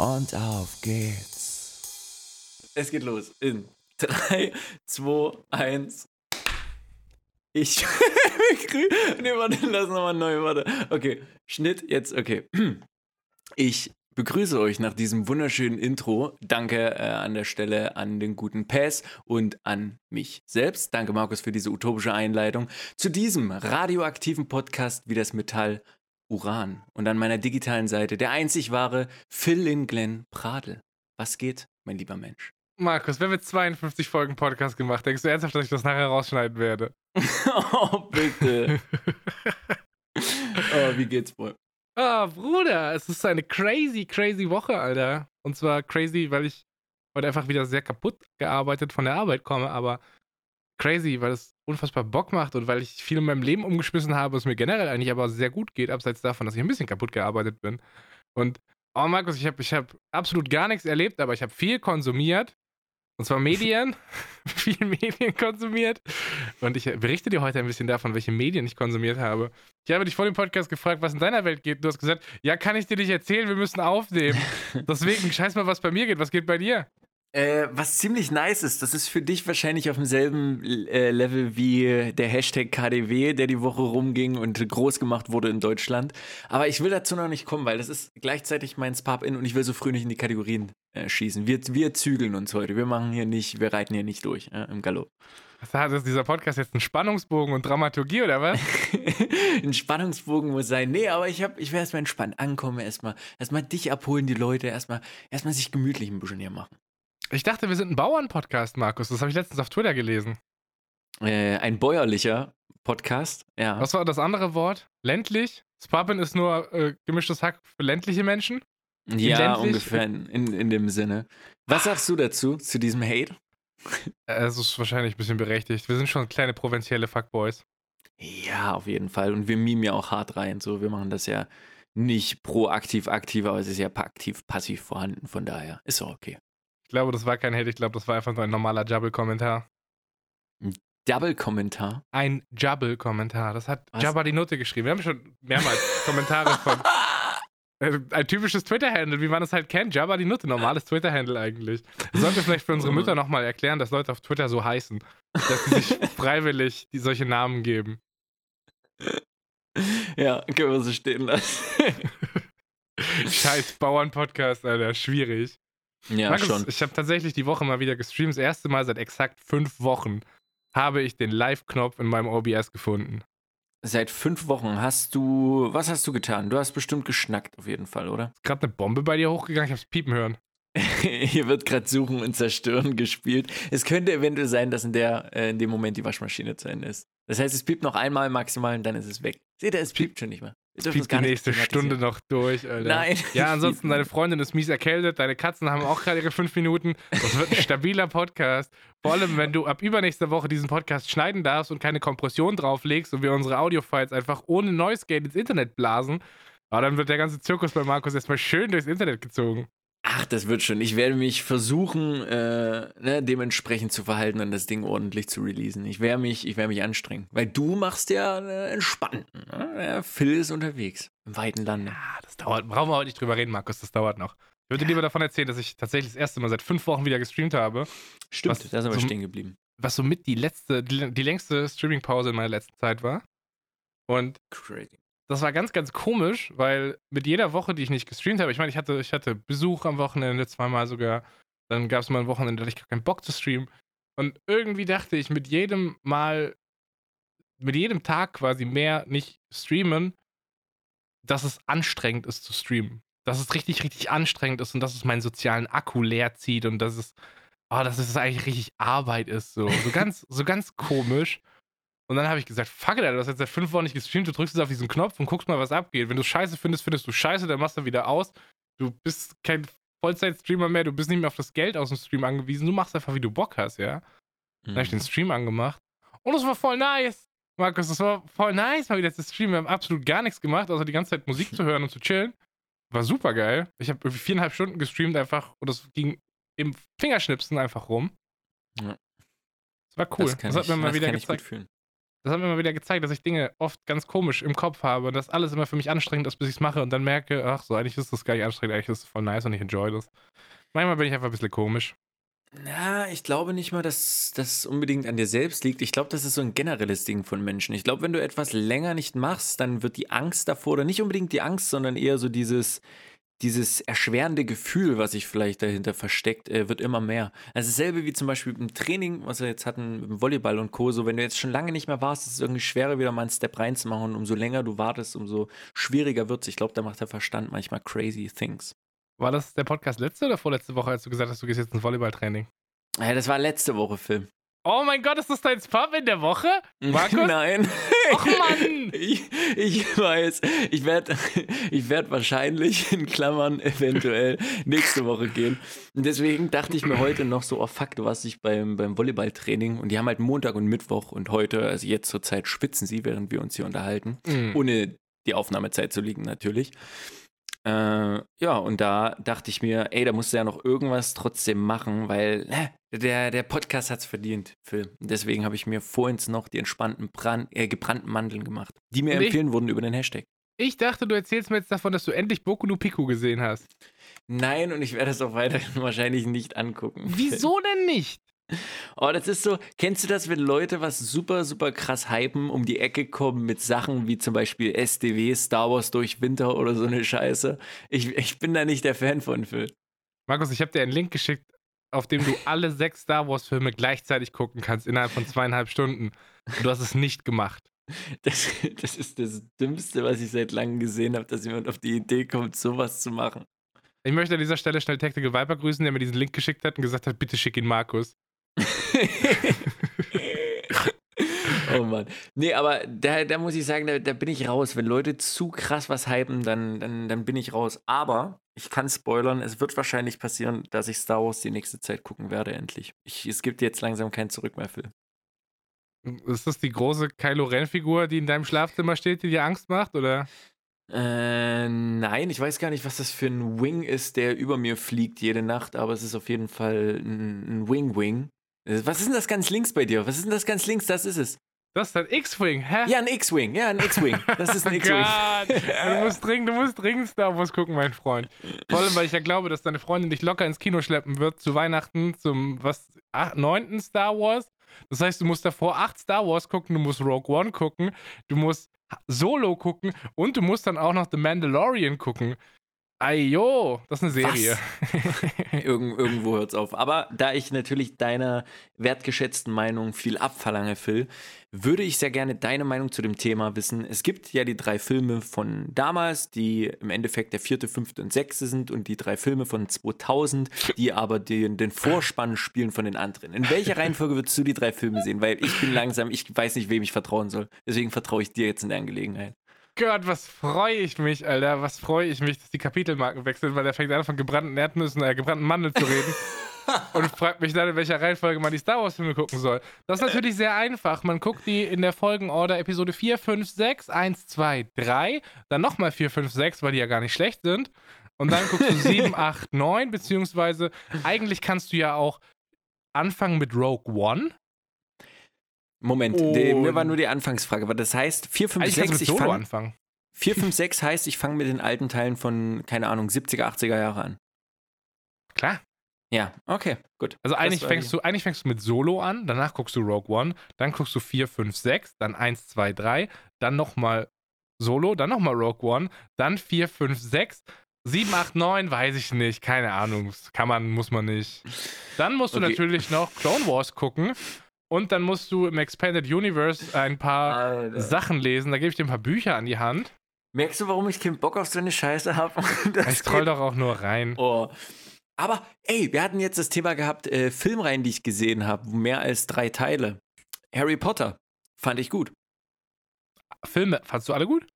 und auf geht's. Es geht los in 3, 2, 1. Ich. nee, warte, lass nochmal neu, warte. Okay, Schnitt, jetzt, okay. Ich begrüße euch nach diesem wunderschönen Intro. Danke äh, an der Stelle an den guten Pass und an mich selbst. Danke, Markus, für diese utopische Einleitung zu diesem radioaktiven Podcast wie das Metall Uran. Und an meiner digitalen Seite der einzig wahre Phil Glenn Pradel. Was geht, mein lieber Mensch? Markus, wir haben jetzt 52 Folgen Podcast gemacht. Denkst du ernsthaft, dass ich das nachher rausschneiden werde? oh, bitte. oh, wie geht's wohl? Ah, oh, Bruder, es ist eine crazy, crazy Woche, Alter. Und zwar crazy, weil ich heute einfach wieder sehr kaputt gearbeitet von der Arbeit komme, aber crazy, weil es unfassbar Bock macht und weil ich viel in meinem Leben umgeschmissen habe, es mir generell eigentlich aber sehr gut geht, abseits davon, dass ich ein bisschen kaputt gearbeitet bin. Und, oh Markus, ich habe ich hab absolut gar nichts erlebt, aber ich habe viel konsumiert und zwar Medien, viel Medien konsumiert. Und ich berichte dir heute ein bisschen davon, welche Medien ich konsumiert habe. Ich habe dich vor dem Podcast gefragt, was in deiner Welt geht. Du hast gesagt, ja, kann ich dir nicht erzählen, wir müssen aufnehmen. Deswegen, scheiß mal, was bei mir geht. Was geht bei dir? Äh, was ziemlich nice ist, das ist für dich wahrscheinlich auf demselben äh, Level wie der Hashtag KDW, der die Woche rumging und groß gemacht wurde in Deutschland. Aber ich will dazu noch nicht kommen, weil das ist gleichzeitig mein Spap-In und ich will so früh nicht in die Kategorien äh, schießen. Wir, wir zügeln uns heute. Wir machen hier nicht, wir reiten hier nicht durch äh, im Galopp. Was hat das, dieser Podcast jetzt einen Spannungsbogen und Dramaturgie oder was? Ein Spannungsbogen muss sein. Nee, aber ich, hab, ich will erstmal entspannt ankommen, erstmal erstmal dich abholen, die Leute, erstmal erstmal sich gemütlich ein bisschen hier machen. Ich dachte, wir sind ein Bauernpodcast, Markus. Das habe ich letztens auf Twitter gelesen. Äh, ein bäuerlicher Podcast, ja. Was war das andere Wort? Ländlich? Spappen ist nur äh, gemischtes Hack für ländliche Menschen? Ja, ländlich? ungefähr in, in, in, dem Sinne. Was sagst du dazu, zu diesem Hate? Äh, es ist wahrscheinlich ein bisschen berechtigt. Wir sind schon kleine provinzielle Fuckboys. Ja, auf jeden Fall. Und wir mimen ja auch hart rein. So, wir machen das ja nicht proaktiv aktiv, aber es ist ja aktiv passiv vorhanden. Von daher ist auch okay. Ich glaube, das war kein Hate, ich glaube, das war einfach nur ein normaler Jubble-Kommentar. Ein Double-Kommentar? Ein Jubble-Kommentar. Das hat Was? Jabba die Note geschrieben. Wir haben schon mehrmals Kommentare von. Äh, ein typisches Twitter-Handle, wie man es halt kennt. Jabba die Nutte, normales Twitter-Handle eigentlich. Sollten wir vielleicht für unsere Mütter nochmal erklären, dass Leute auf Twitter so heißen. Dass sie sich freiwillig die solche Namen geben. Ja, können wir so stehen lassen. Scheiß Bauern-Podcast, Alter, schwierig. Ja, Markus, schon. Ich habe tatsächlich die Woche mal wieder gestreamt. Das erste Mal seit exakt fünf Wochen habe ich den Live-Knopf in meinem OBS gefunden. Seit fünf Wochen hast du. Was hast du getan? Du hast bestimmt geschnackt, auf jeden Fall, oder? Ist gerade eine Bombe bei dir hochgegangen? Ich hab's piepen hören. Hier wird gerade Suchen und Zerstören gespielt. Es könnte eventuell sein, dass in, der, äh, in dem Moment die Waschmaschine zu Ende ist. Das heißt, es piept noch einmal maximal und dann ist es weg. Seht ihr, es piept schon nicht mehr. Fliegt die nächste Stunde noch durch, Alter. Nein. Ja, ansonsten, deine Freundin ist mies erkältet, deine Katzen haben auch gerade ihre fünf Minuten. Das wird ein stabiler Podcast. Vor allem, wenn du ab übernächster Woche diesen Podcast schneiden darfst und keine Kompression drauflegst und wir unsere Audiofiles einfach ohne Noise Gate ins Internet blasen, aber dann wird der ganze Zirkus bei Markus erstmal schön durchs Internet gezogen. Ach, das wird schon. Ich werde mich versuchen, äh, ne, dementsprechend zu verhalten und das Ding ordentlich zu releasen. Ich werde mich, ich werde mich anstrengen. Weil du machst ja äh, entspannten. Ne? Phil ist unterwegs. Im weiten Lande. Ja, das dauert. Brauchen wir heute nicht drüber reden, Markus. Das dauert noch. Ich würde ja. lieber davon erzählen, dass ich tatsächlich das erste Mal seit fünf Wochen wieder gestreamt habe. Stimmt, was, da aber so, stehen geblieben. Was somit die letzte, die, die längste Streaming-Pause in meiner letzten Zeit war. Und Crazy das war ganz, ganz komisch, weil mit jeder Woche, die ich nicht gestreamt habe, ich meine, ich hatte, ich hatte Besuch am Wochenende, zweimal sogar. Dann gab es mal ein Wochenende, da hatte ich gar keinen Bock zu streamen. Und irgendwie dachte ich, mit jedem Mal, mit jedem Tag quasi mehr nicht streamen, dass es anstrengend ist zu streamen. Dass es richtig, richtig anstrengend ist und dass es meinen sozialen Akku leer zieht und dass es, oh, dass es eigentlich richtig Arbeit ist. So, so ganz, so ganz komisch. Und dann habe ich gesagt, fuck it, du hast jetzt seit fünf Wochen nicht gestreamt, du drückst jetzt auf diesen Knopf und guckst mal, was abgeht. Wenn du scheiße findest, findest du scheiße, dann machst du wieder aus. Du bist kein Vollzeit-Streamer mehr, du bist nicht mehr auf das Geld aus dem Stream angewiesen, du machst einfach, wie du Bock hast, ja. Dann habe ich den Mhm. Stream angemacht und es war voll nice. Markus, das war voll nice, mal wieder zu streamen. Wir haben absolut gar nichts gemacht, außer die ganze Zeit Musik zu hören und zu chillen. War super geil. Ich habe irgendwie viereinhalb Stunden gestreamt einfach und das ging im Fingerschnipsen einfach rum. Ja. Das war cool. Das, Das, hat ich, mir mal wieder gezeigt. Das hat mir mal wieder gezeigt, dass ich Dinge oft ganz komisch im Kopf habe und dass alles immer für mich anstrengend ist, bis ich es mache und dann merke, ach so, eigentlich ist das gar nicht anstrengend, eigentlich ist es voll nice und ich enjoy das. Manchmal bin ich einfach ein bisschen komisch. Na, ich glaube nicht mal, dass das unbedingt an dir selbst liegt. Ich glaube, das ist so ein generelles Ding von Menschen. Ich glaube, wenn du etwas länger nicht machst, dann wird die Angst davor, oder nicht unbedingt die Angst, sondern eher so dieses, dieses erschwerende Gefühl, was sich vielleicht dahinter versteckt, äh, wird immer mehr. Also dasselbe wie zum Beispiel im Training, was wir jetzt hatten, im Volleyball und Co. So, wenn du jetzt schon lange nicht mehr warst, ist es irgendwie schwerer, wieder mal einen Step reinzumachen. Und umso länger du wartest, umso schwieriger wird es. Ich glaube, da macht der Verstand manchmal crazy things. War das der Podcast letzte oder vorletzte Woche, als du gesagt hast, du gehst jetzt ins Volleyballtraining? Ja, das war letzte Woche, Phil. Oh mein Gott, ist das dein Pub in der Woche? Markus? Nein. Och Mann! Ich, ich weiß, ich werde ich werd wahrscheinlich in Klammern eventuell nächste Woche gehen. Und deswegen dachte ich mir heute noch so, oh fuck, du warst nicht beim, beim Volleyballtraining und die haben halt Montag und Mittwoch und heute, also jetzt zur Zeit schwitzen sie, während wir uns hier unterhalten, Mhm. ohne die Aufnahmezeit zu liegen natürlich. Äh, ja, und da dachte ich mir, ey, da musst du ja noch irgendwas trotzdem machen, weil äh, der, der Podcast hat's verdient, Phil. Deswegen habe ich mir vorhin noch die entspannten Brand, äh, gebrannten Mandeln gemacht, die mir Und ich- empfehlen wurden über den Hashtag. Ich dachte, du erzählst mir jetzt davon, dass du endlich Boku no Pico gesehen hast. Nein, und ich werde es auch weiterhin wahrscheinlich nicht angucken. Wieso denn nicht? Oh, das ist so, kennst du das, wenn Leute was super, super krass hypen, um die Ecke kommen mit Sachen wie zum Beispiel SDW, Star Wars durch Winter oder so eine Scheiße? Ich, ich bin da nicht der Fan von, Phil. Markus, ich habe dir einen Link geschickt, auf dem du alle sechs Star Wars-Filme gleichzeitig gucken kannst innerhalb von zweieinhalb Stunden. Und du hast es nicht gemacht. Das, das ist das Dümmste, was ich seit langem gesehen habe, dass jemand auf die Idee kommt, sowas zu machen. Ich möchte an dieser Stelle schnell Tactical Viper grüßen, der mir diesen Link geschickt hat und gesagt hat, bitte schick ihn Markus. oh Mann. Nee, aber da, da muss ich sagen, da, da bin ich raus. Wenn Leute zu krass was hypen, dann, dann, dann bin ich raus. Aber ich kann spoilern, es wird wahrscheinlich passieren, dass ich Star Wars die nächste Zeit gucken werde, endlich. Ich, es gibt jetzt langsam kein Zurück mehr, Phil. Ist das die große Kylo Ren-Figur, die in deinem Schlafzimmer steht, die dir Angst macht? Oder? Äh, nein, ich weiß gar nicht, was das für ein Wing ist, der über mir fliegt jede Nacht, aber es ist auf jeden Fall ein, ein Wing-Wing. Äh, Was ist denn das ganz links bei dir? Was ist denn das ganz links? Das ist es. Das ist dein X-Wing, hä? Ja, ein X-Wing. Ja, ein X-Wing. Das ist ein Oh X-Wing. Gott. du, musst dringend, du musst dringend Star Wars gucken, mein Freund. Vor allem, weil ich ja glaube, dass deine Freundin dich locker ins Kino schleppen wird zu Weihnachten zum was ach, neunten Star Wars. Das heißt, du musst davor acht Star Wars gucken, du musst Rogue One gucken, du musst Solo gucken und du musst dann auch noch The Mandalorian gucken. Ayo, das ist eine Serie. Irgend, irgendwo hört es auf. Aber da ich natürlich deiner wertgeschätzten Meinung viel abverlange, Phil, würde ich sehr gerne deine Meinung zu dem Thema wissen. Es gibt ja die drei Filme von damals, die im Endeffekt der vierte, fünfte und sechste sind und die drei Filme von 2000, die aber den, den Vorspann spielen von den anderen. In welcher Reihenfolge würdest du die drei Filme sehen? Weil ich bin langsam, ich weiß nicht, wem ich vertrauen soll. Deswegen vertraue ich dir jetzt in der Angelegenheit. Gott, was freue ich mich, Alter. Was freue ich mich, dass die Kapitelmarken wechseln, weil der fängt an von gebrannten Erdnüssen, äh, gebrannten Mandeln zu reden. und fragt mich dann, in welcher Reihenfolge man die Star Wars-Filme gucken soll. Das ist natürlich sehr einfach. Man guckt die in der Folgenorder Episode 4, 5, 6, 1, 2, 3, dann nochmal 4, 5, 6, weil die ja gar nicht schlecht sind. Und dann guckst du 7, 8, 9, beziehungsweise eigentlich kannst du ja auch anfangen mit Rogue One. Moment, die, mir war nur die Anfangsfrage. Aber das heißt, 4, 5, Eigentlich kannst du 6, mit ich Solo fange anfangen. 4, 5, 6 heißt, ich fange mit den alten Teilen von, keine Ahnung, 70er, 80er Jahre an. Klar. Ja, okay, gut. Also eigentlich fängst, du, eigentlich fängst du mit Solo an, danach guckst du Rogue One, dann guckst du 4, 5, 6, dann 1, 2, 3, dann nochmal Solo, dann nochmal Rogue One, dann 4, 5, 6, 7, 8, 9, weiß ich nicht, keine Ahnung, kann man, muss man nicht. Dann musst du Okay. natürlich noch Clone Wars gucken und dann musst du im Expanded Universe ein paar Alter. Sachen lesen, da gebe ich dir ein paar Bücher an die Hand. Merkst du, warum ich keinen Bock auf so eine Scheiße habe? Ich scroll doch auch nur rein. Oh. Aber, ey, wir hatten jetzt das Thema gehabt, äh, Filmreihen, die ich gesehen habe, mehr als drei Teile. Harry Potter. Fand ich gut. Filme, fandst du alle gut?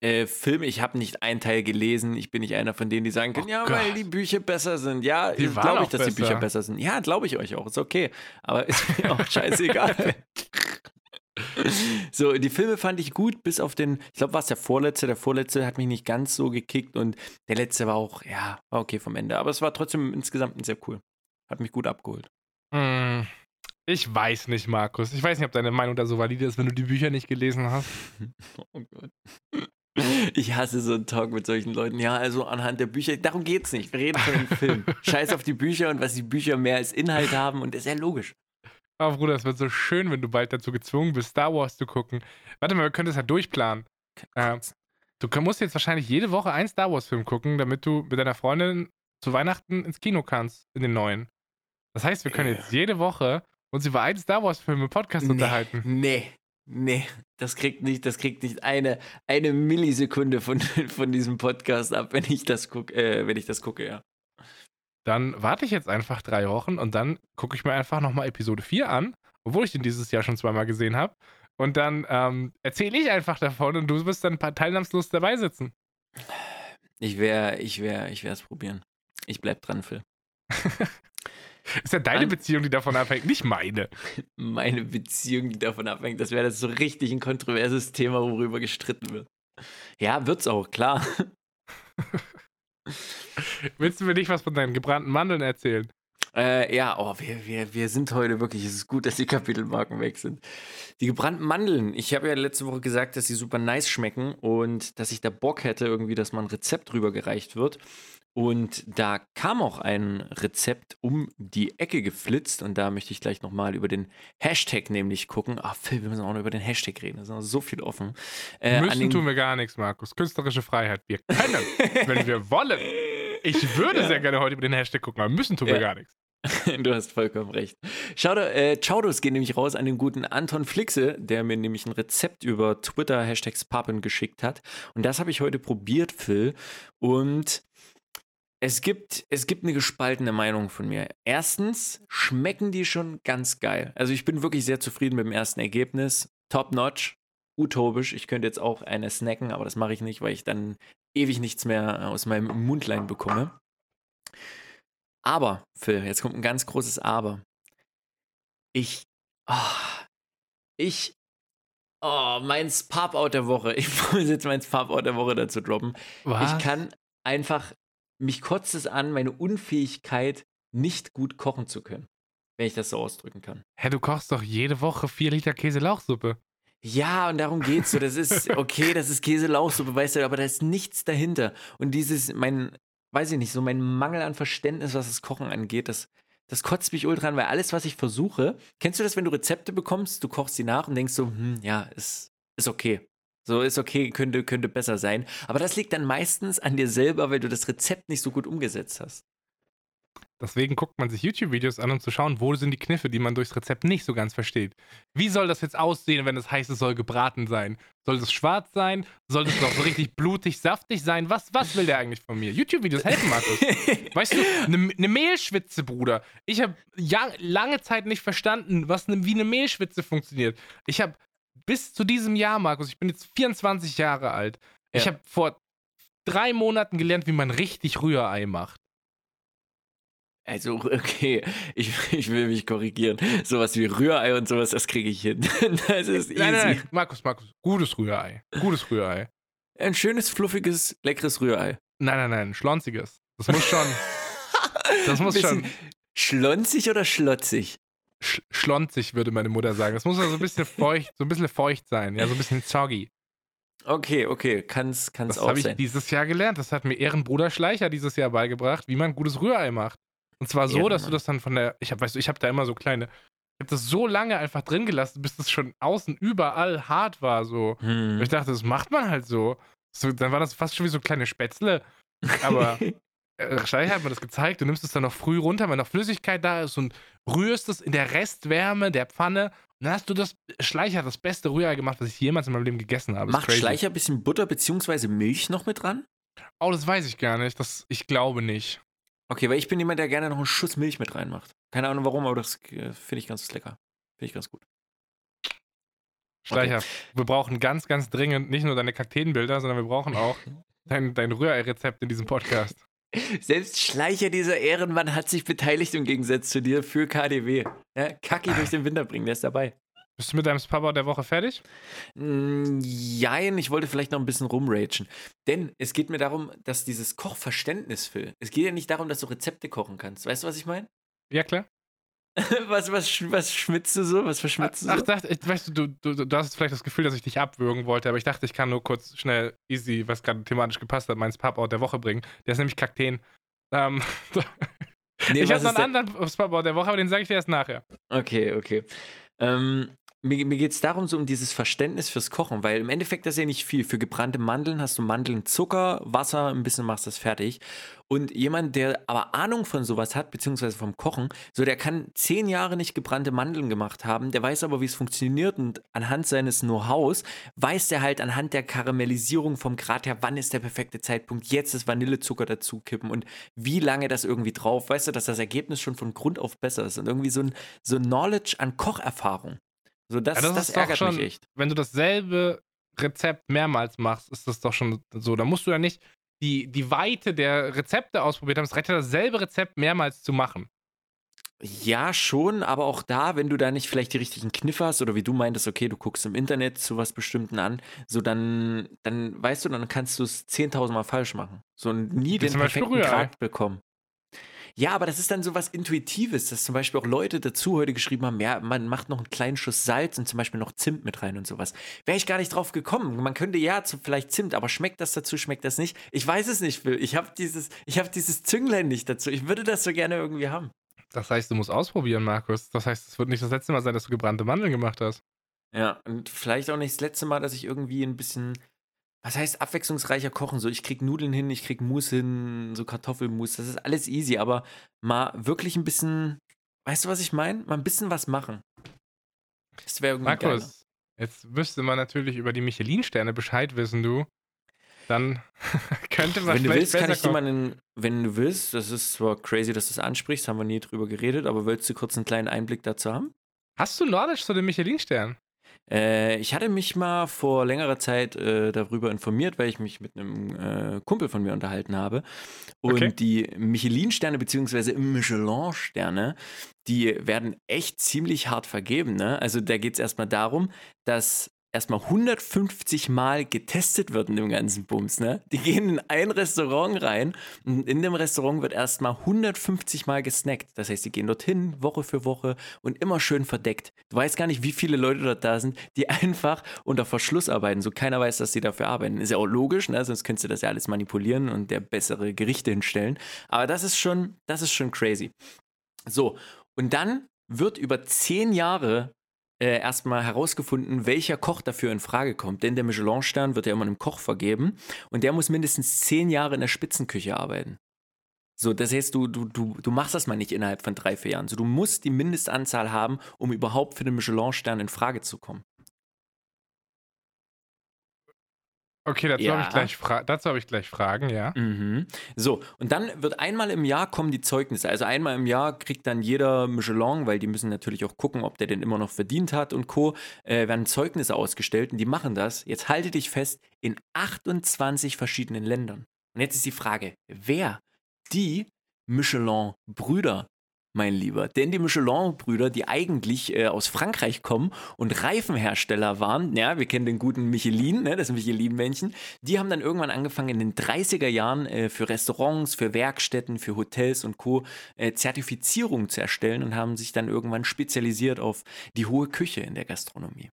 Äh, Film, ich habe nicht einen Teil gelesen. Ich bin nicht einer von denen, die sagen können, Oh ja, Gott. weil die Bücher besser sind. Ja, Die glaube ich, dass die besser. Bücher besser sind. Ja, glaube ich euch auch. Ist okay. Aber ist mir auch scheißegal. so, die Filme fand ich gut, bis auf den, ich glaube, war es der vorletzte. Der vorletzte hat mich nicht ganz so gekickt und der letzte war auch, ja, war okay vom Ende. Aber es war trotzdem insgesamt sehr cool. Hat mich gut abgeholt. Hm, ich weiß nicht, Markus. Ich weiß nicht, ob deine Meinung da so valide ist, wenn du die Bücher nicht gelesen hast. Oh Gott. Ich hasse so einen Talk mit solchen Leuten. Ja, also anhand der Bücher, darum geht's nicht. Wir reden von dem Film. Scheiß auf die Bücher und was die Bücher mehr als Inhalt haben und das ist ja logisch. Aber Bruder, es wird so schön, wenn du bald dazu gezwungen bist, Star Wars zu gucken. Warte mal, wir können das ja durchplanen. Äh, du musst jetzt wahrscheinlich jede Woche einen Star Wars-Film gucken, damit du mit deiner Freundin zu Weihnachten ins Kino kannst, in den neuen. Das heißt, wir können Ja. jetzt jede Woche uns über einen Star Wars-Film im Podcast unterhalten. Nee, nee, das kriegt nicht, das kriegt nicht eine, eine Millisekunde von, von diesem Podcast ab, wenn ich das gucke, äh, wenn ich das gucke, ja. Dann warte ich jetzt einfach drei Wochen und dann gucke ich mir einfach nochmal Episode 4 an, obwohl ich den dieses Jahr schon zweimal gesehen habe. Und dann ähm, erzähle ich einfach davon und du wirst dann ein paar teilnahmslos dabei sitzen. Ich wär, ich wär, ich werd's probieren. Ich bleib dran, Phil. Ist ja deine An- Beziehung, die davon abhängt, nicht meine. Meine Beziehung, die davon abhängt, das wäre das so richtig ein kontroverses Thema, worüber gestritten wird. Ja, wird's auch, klar. Willst du mir nicht was von deinen gebrannten Mandeln erzählen? Äh, ja, oh, wir, wir, wir sind heute wirklich, es ist gut, dass die Kapitelmarken weg sind. Die gebrannten Mandeln. Ich habe ja letzte Woche gesagt, dass sie super nice schmecken und dass ich da Bock hätte, irgendwie, dass mal ein Rezept rübergereicht wird. Und da kam auch ein Rezept um die Ecke geflitzt und da möchte ich gleich nochmal über den Hashtag nämlich gucken. Ah, Phil, wir müssen auch noch über den Hashtag reden, da ist noch so viel offen. Äh, Müssen tun wir gar nichts, Markus. Künstlerische Freiheit. Wir können, wenn wir wollen. Ich würde sehr gerne heute über den Hashtag gucken, aber müssen tun wir Ja. gar nichts. Du hast vollkommen recht. Schau, äh, Chaudos gehen nämlich raus an den guten Anton Flixe, der mir nämlich ein Rezept über Twitter Hashtags Pappen geschickt hat. Und das habe ich heute probiert, Phil. Und es gibt, es gibt eine gespaltene Meinung von mir. Erstens schmecken die schon ganz geil. Also ich bin wirklich sehr zufrieden mit dem ersten Ergebnis. Top notch, utopisch. Ich könnte jetzt auch eine snacken, aber das mache ich nicht, weil ich dann ewig nichts mehr aus meinem Mundlein bekomme. Aber, Phil, jetzt kommt ein ganz großes Aber. Ich, ah, ich, oh, mein Pop-Out der Woche. Ich muss jetzt mein Pop-Out der Woche dazu droppen. Was? Ich kann einfach, mich kotzt es an, meine Unfähigkeit, nicht gut kochen zu können. Wenn ich das so ausdrücken kann. Hä, du kochst doch jede Woche vier Liter Käse-Lauchsuppe. Ja, und darum geht's so. Das ist okay, das ist Käse-Lauchsuppe, weißt du, aber da ist nichts dahinter. Und dieses, mein, weiß ich nicht, so mein Mangel an Verständnis, was das Kochen angeht, das, das kotzt mich ultra an, weil alles, was ich versuche, kennst du das, wenn du Rezepte bekommst, du kochst sie nach und denkst so, hm, ja, ist, ist okay. So ist okay, könnte, könnte besser sein. Aber das liegt dann meistens an dir selber, weil du das Rezept nicht so gut umgesetzt hast. Deswegen guckt man sich YouTube-Videos an, um zu schauen, wo sind die Kniffe, die man durchs Rezept nicht so ganz versteht. Wie soll das jetzt aussehen, wenn es heißt, es soll gebraten sein? Soll es schwarz sein? Soll es doch so richtig blutig, saftig sein? Was, was will der eigentlich von mir? YouTube-Videos helfen, Markus. Weißt du, eine ne Mehlschwitze, Bruder. Ich habe ja, lange Zeit nicht verstanden, was ne, wie eine Mehlschwitze funktioniert. Ich habe bis zu diesem Jahr, Markus, ich bin jetzt 24 Jahre alt. Ich Ja. habe vor drei Monaten gelernt, wie man richtig Rührei macht. Also, okay, ich, ich will mich korrigieren. Sowas wie Rührei und sowas, das kriege ich hin. Das ist easy. Nein, nein, nein, Markus, Markus, gutes Rührei. Gutes Rührei. Ein schönes, fluffiges, leckeres Rührei. Nein, nein, nein, schlonziges. Das muss schon, das muss schon Schlonzig oder schlotzig? sch schlonzig, würde meine Mutter sagen. Das muss also ein bisschen feucht, so ein bisschen feucht sein, ja, so ein bisschen soggy. Okay, okay, kann's, kann's Das auch habe ich sein. dieses Jahr gelernt. Das hat mir Ehrenbruder Schleicher dieses Jahr beigebracht, wie man gutes Rührei macht. Und zwar so, dass du das dann von der, ich habe, weißt du, ich habe da immer so kleine, ich habe das so lange einfach drin gelassen, bis das schon außen überall hart war, so. Hm. ich dachte, das macht man halt so. so dann war das fast schon wie so kleine Spätzle. Aber äh, Schleicher hat mir das gezeigt. Du nimmst es dann noch früh runter, wenn noch Flüssigkeit da ist und rührst es in der Restwärme der Pfanne. Und dann hast du das Schleicher, das beste Rührei gemacht, was ich jemals in meinem Leben gegessen habe. Macht. Schleicher ein bisschen Butter bzw. Milch noch mit dran? Oh, das weiß ich gar nicht. Das, ich glaube nicht. Okay, weil ich bin jemand, der gerne noch einen Schuss Milch mit reinmacht. Keine Ahnung warum, aber das äh, finde ich ganz lecker. Finde ich ganz gut. Schleicher, wir brauchen ganz, ganz dringend nicht nur deine Kakteenbilder, sondern wir brauchen auch dein, dein Rührei-Rezept in diesem Podcast. Selbst Schleicher dieser Ehrenmann hat sich beteiligt im Gegensatz zu dir für KDW. Ja, Kacki durch den Winter bringen, der ist dabei. Bist du mit deinem Papa der Woche fertig? Mm, Jein, ich wollte vielleicht noch ein bisschen rumragen. Denn es geht mir darum, dass dieses Kochverständnis, Phil, es geht ja nicht darum, dass du Rezepte kochen kannst. Weißt du, was ich meine? Ja, klar. was, was, was schmitzt du so? Was verschmitzt du Ach, so? dachte, ich, weißt du, du, du, du hast vielleicht das Gefühl, dass ich dich abwürgen wollte, aber ich dachte, ich kann nur kurz schnell easy, was gerade thematisch gepasst hat, meinen Papa der Woche bringen. Der ist nämlich Kakteen. Ähm, Nee, ich habe noch einen anderen Papa der Woche, aber den sage ich dir erst nachher. Okay, okay. Ähm, mir mir geht es darum, so um dieses Verständnis fürs Kochen, weil im Endeffekt das ist ja nicht viel. Für gebrannte Mandeln hast du Mandeln, Zucker, Wasser, ein bisschen machst das fertig. Und jemand, der aber Ahnung von sowas hat, beziehungsweise vom Kochen, so der kann zehn Jahre nicht gebrannte Mandeln gemacht haben, der weiß aber, wie es funktioniert und anhand seines Know-hows weiß der halt anhand der Karamellisierung vom Grad her, wann ist der perfekte Zeitpunkt, jetzt das Vanillezucker dazu kippen und wie lange das irgendwie drauf, weißt du, dass das Ergebnis schon von Grund auf besser ist und irgendwie so ein, so ein Knowledge an Kocherfahrung. So, das, Ja, das, ist doch ärgert schon, mich echt. Wenn du dasselbe Rezept mehrmals machst, ist das doch schon so. Da musst du ja nicht die, die Weite der Rezepte ausprobiert haben. Es reicht ja dasselbe Rezept mehrmals zu machen. Ja, schon, aber auch da, wenn du da nicht vielleicht die richtigen Kniffe hast oder wie du meintest, okay, du guckst im Internet zu was Bestimmten an, so dann, dann weißt du, dann kannst du es 10.000 Mal falsch machen. So nie den perfekten. Grad bekommen. Ja, aber das ist dann so was Intuitives, dass zum Beispiel auch Leute dazu heute geschrieben haben, ja, man macht noch einen kleinen Schuss Salz und zum Beispiel noch Zimt mit rein und sowas. Wäre ich gar nicht drauf gekommen. Man könnte ja zu, vielleicht Zimt, aber schmeckt das dazu, schmeckt das nicht? Ich weiß es nicht, Phil. Ich habe dieses, ich habe dieses Zünglein nicht dazu. Ich würde das so gerne irgendwie haben. Das heißt, du musst ausprobieren, Markus. Das heißt, es wird nicht das letzte Mal sein, dass du gebrannte Mandeln gemacht hast. Ja, und vielleicht auch nicht das letzte Mal, dass ich irgendwie ein bisschen, was heißt abwechslungsreicher kochen? So, ich krieg Nudeln hin, ich krieg Mousse hin, so Kartoffelmus, das ist alles easy, aber mal wirklich ein bisschen, weißt du, was ich meine? Mal ein bisschen was machen. Das wäre irgendwie. Markus, jetzt müsste man natürlich über die Michelin-Sterne Bescheid wissen, du. Dann könnte man Wenn du willst, kann ich einen, wenn du willst, das ist zwar crazy, dass du das ansprichst, haben wir nie drüber geredet, aber willst du kurz einen kleinen Einblick dazu haben? Hast du Nordisch zu den Michelin-Sternen? Äh, ich hatte mich mal vor längerer Zeit äh, darüber informiert, weil ich mich mit einem äh, Kumpel von mir unterhalten habe. Und Okay. die Michelin-Sterne bzw. Michelin-Sterne, die werden echt ziemlich hart vergeben. Ne? Also da geht es erstmal darum, dass erstmal 150 Mal getestet wird in dem ganzen Bums. Ne? Die gehen in ein Restaurant rein und in dem Restaurant wird erstmal 150 Mal gesnackt. Das heißt, die gehen dorthin Woche für Woche und immer schön verdeckt. Du weißt gar nicht, wie viele Leute dort da sind, die einfach unter Verschluss arbeiten. So keiner weiß, dass sie dafür arbeiten. Ist ja auch logisch, ne? sonst könntest du das ja alles manipulieren und der bessere Gerichte hinstellen. Aber das ist schon, das ist schon crazy. So, und dann wird über zehn Jahre äh, erstmal herausgefunden, welcher Koch dafür in Frage kommt. Denn der Michelin-Stern wird ja immer einem Koch vergeben und der muss mindestens zehn Jahre in der Spitzenküche arbeiten. So, das heißt, du, du, du, du machst das mal nicht innerhalb von drei, vier Jahren. So, du musst die Mindestanzahl haben, um überhaupt für den Michelin-Stern in Frage zu kommen. Okay, dazu Ja. habe ich, dazu hab ich gleich Fragen, ja. Mhm. So, und dann wird einmal im Jahr kommen die Zeugnisse. Also einmal im Jahr kriegt dann jeder Michelin, weil die müssen natürlich auch gucken, ob der den immer noch verdient hat und Co., äh, werden Zeugnisse ausgestellt und die machen das, jetzt halte dich fest, in 28 verschiedenen Ländern. Und jetzt ist die Frage, wer die Michelin-Brüder, mein Lieber. Denn die Michelin-Brüder, die eigentlich äh, aus Frankreich kommen und Reifenhersteller waren, ja, wir kennen den guten Michelin, ne, das Michelin-Männchen, die haben dann irgendwann angefangen in den 30er Jahren äh, für Restaurants, für Werkstätten, für Hotels und Co. Äh, Zertifizierungen zu erstellen und haben sich dann irgendwann spezialisiert auf die hohe Küche in der Gastronomie.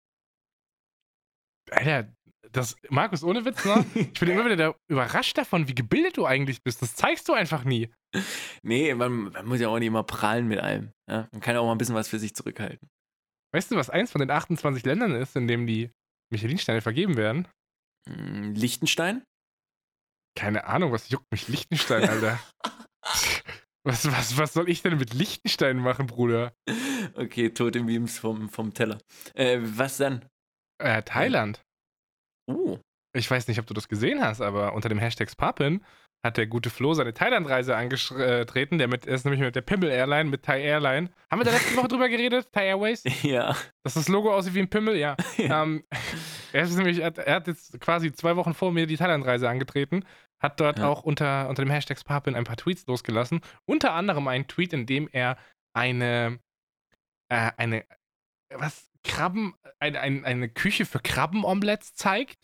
Alter, das, Markus, ohne Witz, ne? Ich bin immer wieder da überrascht davon, wie gebildet du eigentlich bist. Das zeigst du einfach nie. Nee, man, man muss ja auch nicht immer prallen mit allem. Ja? Man kann ja auch mal ein bisschen was für sich zurückhalten. Weißt du, was eins von den 28 Ländern ist, in dem die Michelin-Sterne vergeben werden? Hm, Liechtenstein? Keine Ahnung, was juckt mich Liechtenstein, Alter? was, was, was soll ich denn mit Liechtenstein machen, Bruder? Okay, tote Memes vom, vom Teller. Äh, was dann? Äh, Thailand. Oh, Ich weiß nicht, ob du das gesehen hast, aber unter dem Hashtag Papin hat der gute Flo seine Thailand-Reise angetreten. Der mit, er ist nämlich mit der Pimmel Airline, mit Thai Airline. Haben wir da letzte Woche drüber geredet? Thai Airways? Ja. Dass das Logo aussieht wie ein Pimmel? Ja. ähm, er, ist nämlich, er hat jetzt quasi zwei Wochen vor mir die Thailand-Reise angetreten. Hat dort Ja. auch unter, unter dem Hashtag Spapin ein paar Tweets losgelassen. Unter anderem einen Tweet, in dem er eine, äh, eine, was, Krabben, eine, eine, eine Küche für Krabbenomelettes zeigt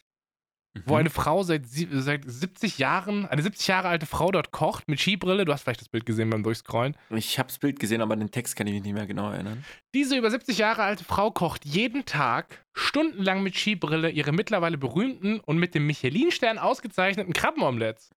wo Mhm. eine Frau seit, seit 70 Jahren, eine 70 Jahre alte Frau dort kocht mit Skibrille. Du hast vielleicht das Bild gesehen beim Durchscrollen. Ich habe das Bild gesehen, aber den Text kann ich mich nicht mehr genau erinnern. Diese über 70 Jahre alte Frau kocht jeden Tag stundenlang mit Skibrille ihre mittlerweile berühmten und mit dem Michelin-Stern ausgezeichneten Krabbenomelettes.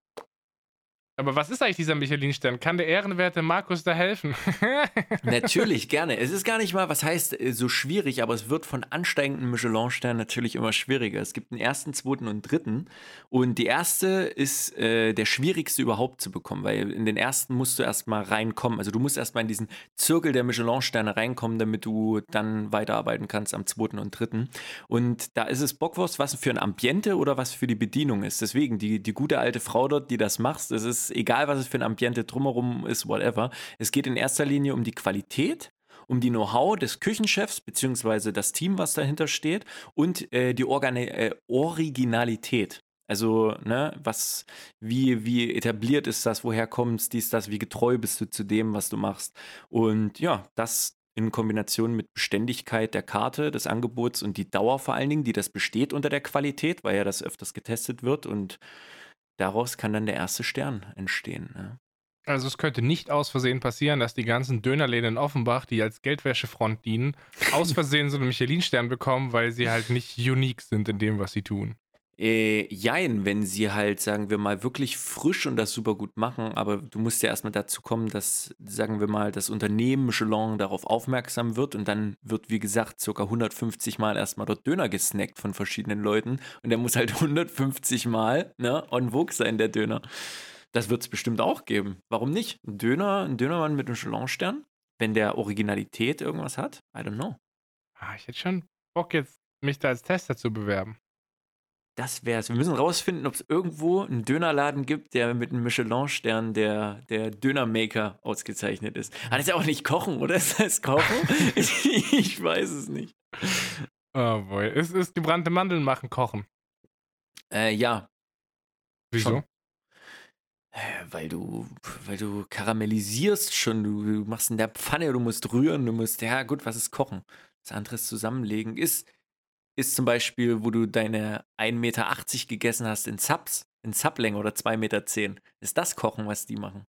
Aber was ist eigentlich dieser Michelin-Stern? Kann der ehrenwerte Markus da helfen? Natürlich, gerne. Es ist gar nicht mal, was heißt äh, so schwierig, aber es wird von ansteigenden Michelin-Sternen natürlich immer schwieriger. Es gibt einen ersten, zweiten und dritten. Und die erste ist äh, der schwierigste überhaupt zu bekommen, weil in den ersten musst du erstmal reinkommen. Also du musst erstmal in diesen Zirkel der Michelin-Sterne reinkommen, damit du dann weiterarbeiten kannst am zweiten und dritten. Und da ist es Bockwurst, was für ein Ambiente oder was für die Bedienung ist. Deswegen, die, die gute alte Frau dort, die das macht, es ist egal, was es für ein Ambiente drumherum ist, whatever. Es geht in erster Linie um die Qualität, um die Know-how des Küchenchefs, beziehungsweise das Team, was dahinter steht, und äh, die Organi äh, Originalität. Also, ne, was, wie, wie etabliert ist das, woher kommst, dies, das, wie getreu bist du zu dem, was du machst. Und ja, das in Kombination mit Beständigkeit der Karte, des Angebots und die Dauer vor allen Dingen, die das besteht unter der Qualität, weil ja das öfters getestet wird und daraus kann dann der erste Stern entstehen. Ne? Also es könnte nicht aus Versehen passieren, dass die ganzen Dönerläden in Offenbach, die als Geldwäschefront dienen, aus Versehen so einen Michelin-Stern bekommen, weil sie halt nicht unique sind in dem, was sie tun. Äh, jein, wenn sie halt, sagen wir mal, wirklich frisch und das super gut machen, aber du musst ja erstmal dazu kommen, dass, sagen wir mal, das Unternehmen Michelin darauf aufmerksam wird und dann wird, wie gesagt, circa 150 Mal erstmal dort Döner gesnackt von verschiedenen Leuten und der muss halt 150 Mal, ne, on vogue sein, der Döner. Das wird es bestimmt auch geben. Warum nicht? Ein Döner, ein Dönermann mit Michelin-Stern, wenn der Originalität irgendwas hat? I don't know. Ah, ich hätte schon Bock jetzt, mich da als Tester zu bewerben. Das wär's. Wir müssen rausfinden, ob es irgendwo einen Dönerladen gibt, der mit einem Michelin-Stern der, der Dönermaker ausgezeichnet ist. Aber das ist ja auch nicht Kochen, oder? Ist das Kochen? ich, weiß es nicht. Oh boy. Es ist gebrannte Mandeln machen, kochen. Äh, ja, Wieso? Schon. Äh, weil du, weil du karamellisierst schon, du, du machst in der Pfanne, du musst rühren, du musst, ja gut, was ist Kochen? Das andere ist zusammenlegen. Ist, ist zum Beispiel, wo du deine 1,80 Meter gegessen hast in Subs, in Sublänge oder 2,10 Meter. Ist das Kochen, was die machen?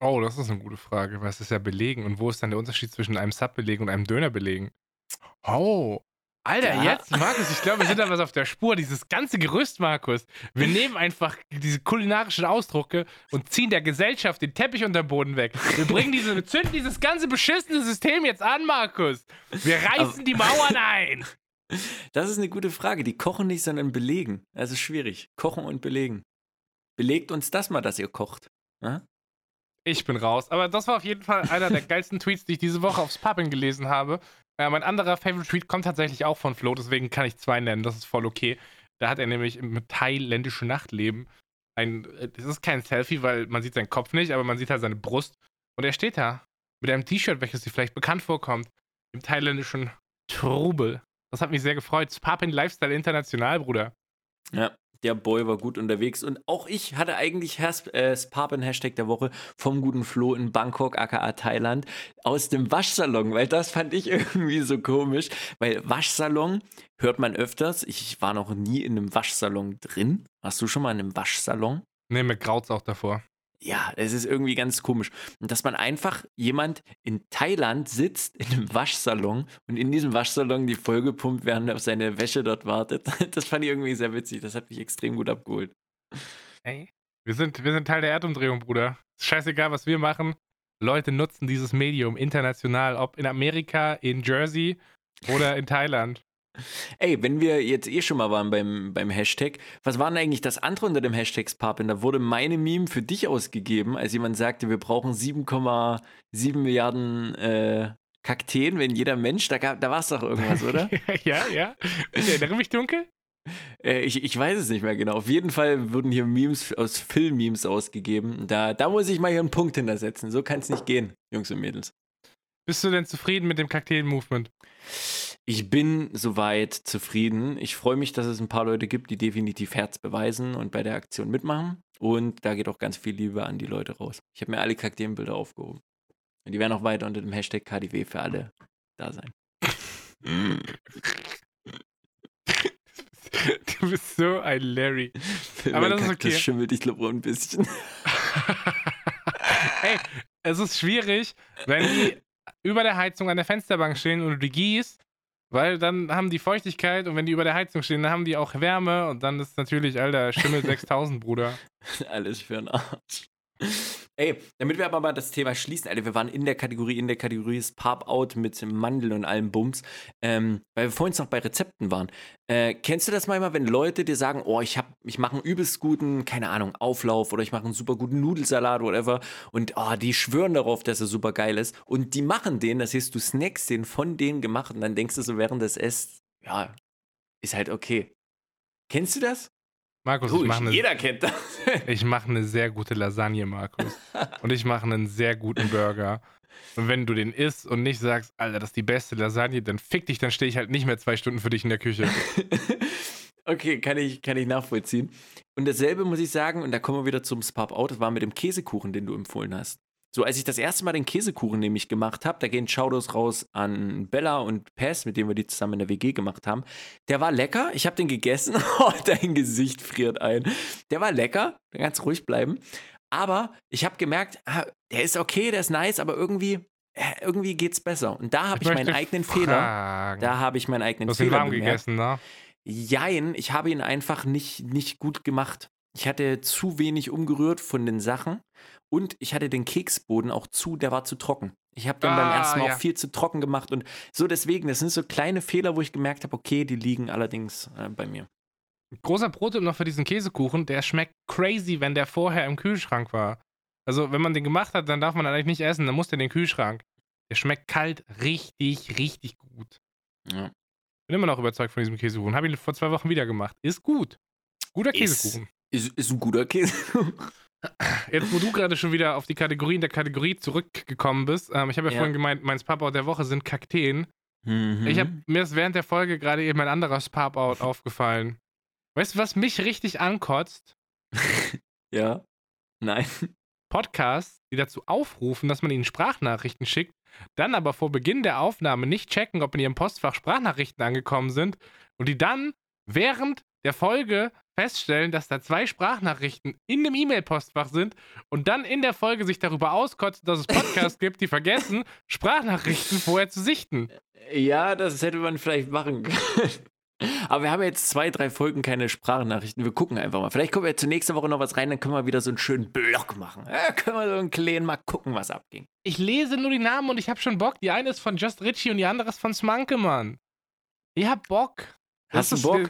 Oh, das ist eine gute Frage, weil es ist ja belegen. Und wo ist dann der Unterschied zwischen einem Sub belegen und einem Döner belegen? Oh. Alter, Ja. jetzt, Markus, ich glaube, wir sind da was auf der Spur. Dieses ganze Gerüst, Markus. Wir nehmen einfach diese kulinarischen Ausdrucke und ziehen der Gesellschaft den Teppich unter den Boden weg. Wir bringen diese, wir zünden dieses ganze beschissene System jetzt an, Markus. Wir reißen die Mauern ein. Das ist eine gute Frage. Die kochen nicht, sondern belegen. Das ist schwierig. Kochen und belegen. Belegt uns das mal, dass ihr kocht. Ja? Ich bin raus. Aber das war auf jeden Fall einer der geilsten Tweets, die ich diese Woche aufs Puppin gelesen habe. Äh, mein anderer Favorite Tweet kommt tatsächlich auch von Flo, deswegen kann ich zwei nennen. Das ist voll okay. Da hat er nämlich im thailändischen Nachtleben ein. äh, Das ist kein Selfie, weil man sieht seinen Kopf nicht, aber man sieht halt seine Brust. Und er steht da mit einem T-Shirt, welches dir vielleicht bekannt vorkommt, im thailändischen Trubel. Das hat mich sehr gefreut. Papin Lifestyle International, Bruder. Ja, der Boy war gut unterwegs. Und auch ich hatte eigentlich Has äh, Sparpen-Hashtag der Woche vom guten Flo in Bangkok, aka Thailand, aus dem Waschsalon, weil das fand ich irgendwie so komisch. Weil Waschsalon hört man öfters. Ich war noch nie in einem Waschsalon drin. Warst du schon mal in einem Waschsalon? Ne, mir graut's auch davor. Ja, es ist irgendwie ganz komisch. Und dass man einfach jemand in Thailand sitzt in einem Waschsalon und in diesem Waschsalon die Folge pumpt, während er auf seine Wäsche dort wartet. Das fand ich irgendwie sehr witzig. Das hat mich extrem gut abgeholt. Ey. Wir sind, wir sind Teil der Erdumdrehung, Bruder. Scheißegal, was wir machen. Leute nutzen dieses Medium international, ob in Amerika, in Jersey oder in Thailand. Ey, wenn wir jetzt eh schon mal waren beim, beim Hashtag, was war denn eigentlich das andere unter dem Hashtag Sparpin? Da wurde meine Meme für dich ausgegeben, als jemand sagte, wir brauchen 7,7 Milliarden äh, Kakteen, wenn jeder Mensch, da, gab- da war es doch irgendwas, oder? ja, ja. Ich erinnere mich dunkel. Äh, ich, ich weiß es nicht mehr genau. Auf jeden Fall wurden hier Memes aus Film-Memes ausgegeben. Da, da muss ich mal hier einen Punkt hintersetzen. So kann es nicht gehen, Jungs und Mädels. Bist du denn zufrieden mit dem Kakteen-Movement? Ich bin soweit zufrieden. Ich freue mich, dass es ein paar Leute gibt, die definitiv Herz beweisen und bei der Aktion mitmachen. Und da geht auch ganz viel Liebe an die Leute raus. Ich habe mir alle Kakteenbilder aufgehoben. Und die werden auch weiter unter dem Hashtag KDW für alle da sein. Du bist so ein Larry. Aber Mein das ist Kaktus okay. schimmelt, ich glaube, ein bisschen. Ey, es ist schwierig, wenn die über der Heizung an der Fensterbank stehen und du die gießt, weil dann haben die Feuchtigkeit und wenn die über der Heizung stehen, dann haben die auch Wärme und dann ist natürlich, Alter, Schimmel 6000, Bruder. Alles für einen Arsch. Ey, damit wir aber mal das Thema schließen, Alter, wir waren in der Kategorie, in der Kategorie ist Pop-Out mit Mandeln und allem Bums, ähm, weil wir vorhin noch bei Rezepten waren. Äh, kennst du das manchmal, wenn Leute dir sagen, oh, ich, hab, ich mache einen übelst guten, keine Ahnung, Auflauf oder ich mache einen super guten Nudelsalat, whatever, und oh, die schwören darauf, dass er super geil ist und die machen den, das heißt, du snackst den von denen gemacht und dann denkst du so während des Esst, ja, ist halt okay. Kennst du das? Markus, Oh, ich mache eine, jeder kennt das. ich mach eine sehr gute Lasagne, Markus. Und ich mache einen sehr guten Burger. Und wenn du den isst und nicht sagst, Alter, das ist die beste Lasagne, dann fick dich, dann stehe ich halt nicht mehr zwei Stunden für dich in der Küche. okay, kann ich, kann ich nachvollziehen. Und dasselbe muss ich sagen, und da kommen wir wieder zum Spop-Out, das war mit dem Käsekuchen, den du empfohlen hast. So, als ich das erste Mal den Käsekuchen nämlich gemacht habe, da gehen Shoutouts raus an Bella und Pess, mit denen wir die zusammen in der WG gemacht haben. Der war lecker, ich habe den gegessen. Oh, dein Gesicht friert ein. Der war lecker, ganz ruhig bleiben. Aber ich habe gemerkt, ah, der ist okay, der ist nice, aber irgendwie, äh, irgendwie geht's besser. Und da habe ich, meinen möchte eigenen Fehler. fragen. Da habe ich meinen eigenen Du hast ihn Fehler warm bemerkt. gegessen, ne? Jein, ich habe ihn einfach nicht, nicht gut gemacht. Ich hatte zu wenig umgerührt von den Sachen und ich hatte den Keksboden auch zu, der war zu trocken. Ich habe dann beim Ah, ersten Mal ja. auch viel zu trocken gemacht und so deswegen, das sind so kleine Fehler, wo ich gemerkt habe, okay, die liegen allerdings äh, bei mir. Großer Pro-Tipp noch für diesen Käsekuchen, der schmeckt crazy, wenn der vorher im Kühlschrank war. Also, wenn man den gemacht hat, dann darf man eigentlich nicht essen, dann muss der in den Kühlschrank. Der schmeckt kalt richtig, richtig gut. Ja. Bin immer noch überzeugt von diesem Käsekuchen. Habe ihn vor zwei Wochen wieder gemacht. Ist gut. Guter Ist- Käsekuchen. Ist, ist ein guter Käse. Jetzt, wo du gerade schon wieder auf die Kategorien der Kategorie zurückgekommen bist, ähm, ich habe ja, Ja. vorhin gemeint, mein Spap-Out der Woche sind Kakteen. Mhm. Ich hab, mir ist während der Folge gerade eben ein anderer Spap-Out aufgefallen. Weißt du, was mich richtig ankotzt? Ja. Nein. Podcasts, die dazu aufrufen, dass man ihnen Sprachnachrichten schickt, dann aber vor Beginn der Aufnahme nicht checken, ob in ihrem Postfach Sprachnachrichten angekommen sind und die dann während der Folge feststellen, dass da zwei Sprachnachrichten in dem E-Mail-Postfach sind und dann in der Folge sich darüber auskotzen, dass es Podcasts gibt, die vergessen, Sprachnachrichten vorher zu sichten. Ja, das hätte man vielleicht machen können. Aber wir haben jetzt zwei, drei Folgen keine Sprachnachrichten. Wir gucken einfach mal. Vielleicht kommen wir zur nächsten Woche noch was rein, dann können wir wieder so einen schönen Block machen. Ja, können wir so einen kleinen mal gucken, was abging. Ich lese nur die Namen und ich habe schon Bock. Die eine ist von Just Richie und die andere ist von Smanke, Mann. Ich hab Bock. Hast Das du Bock?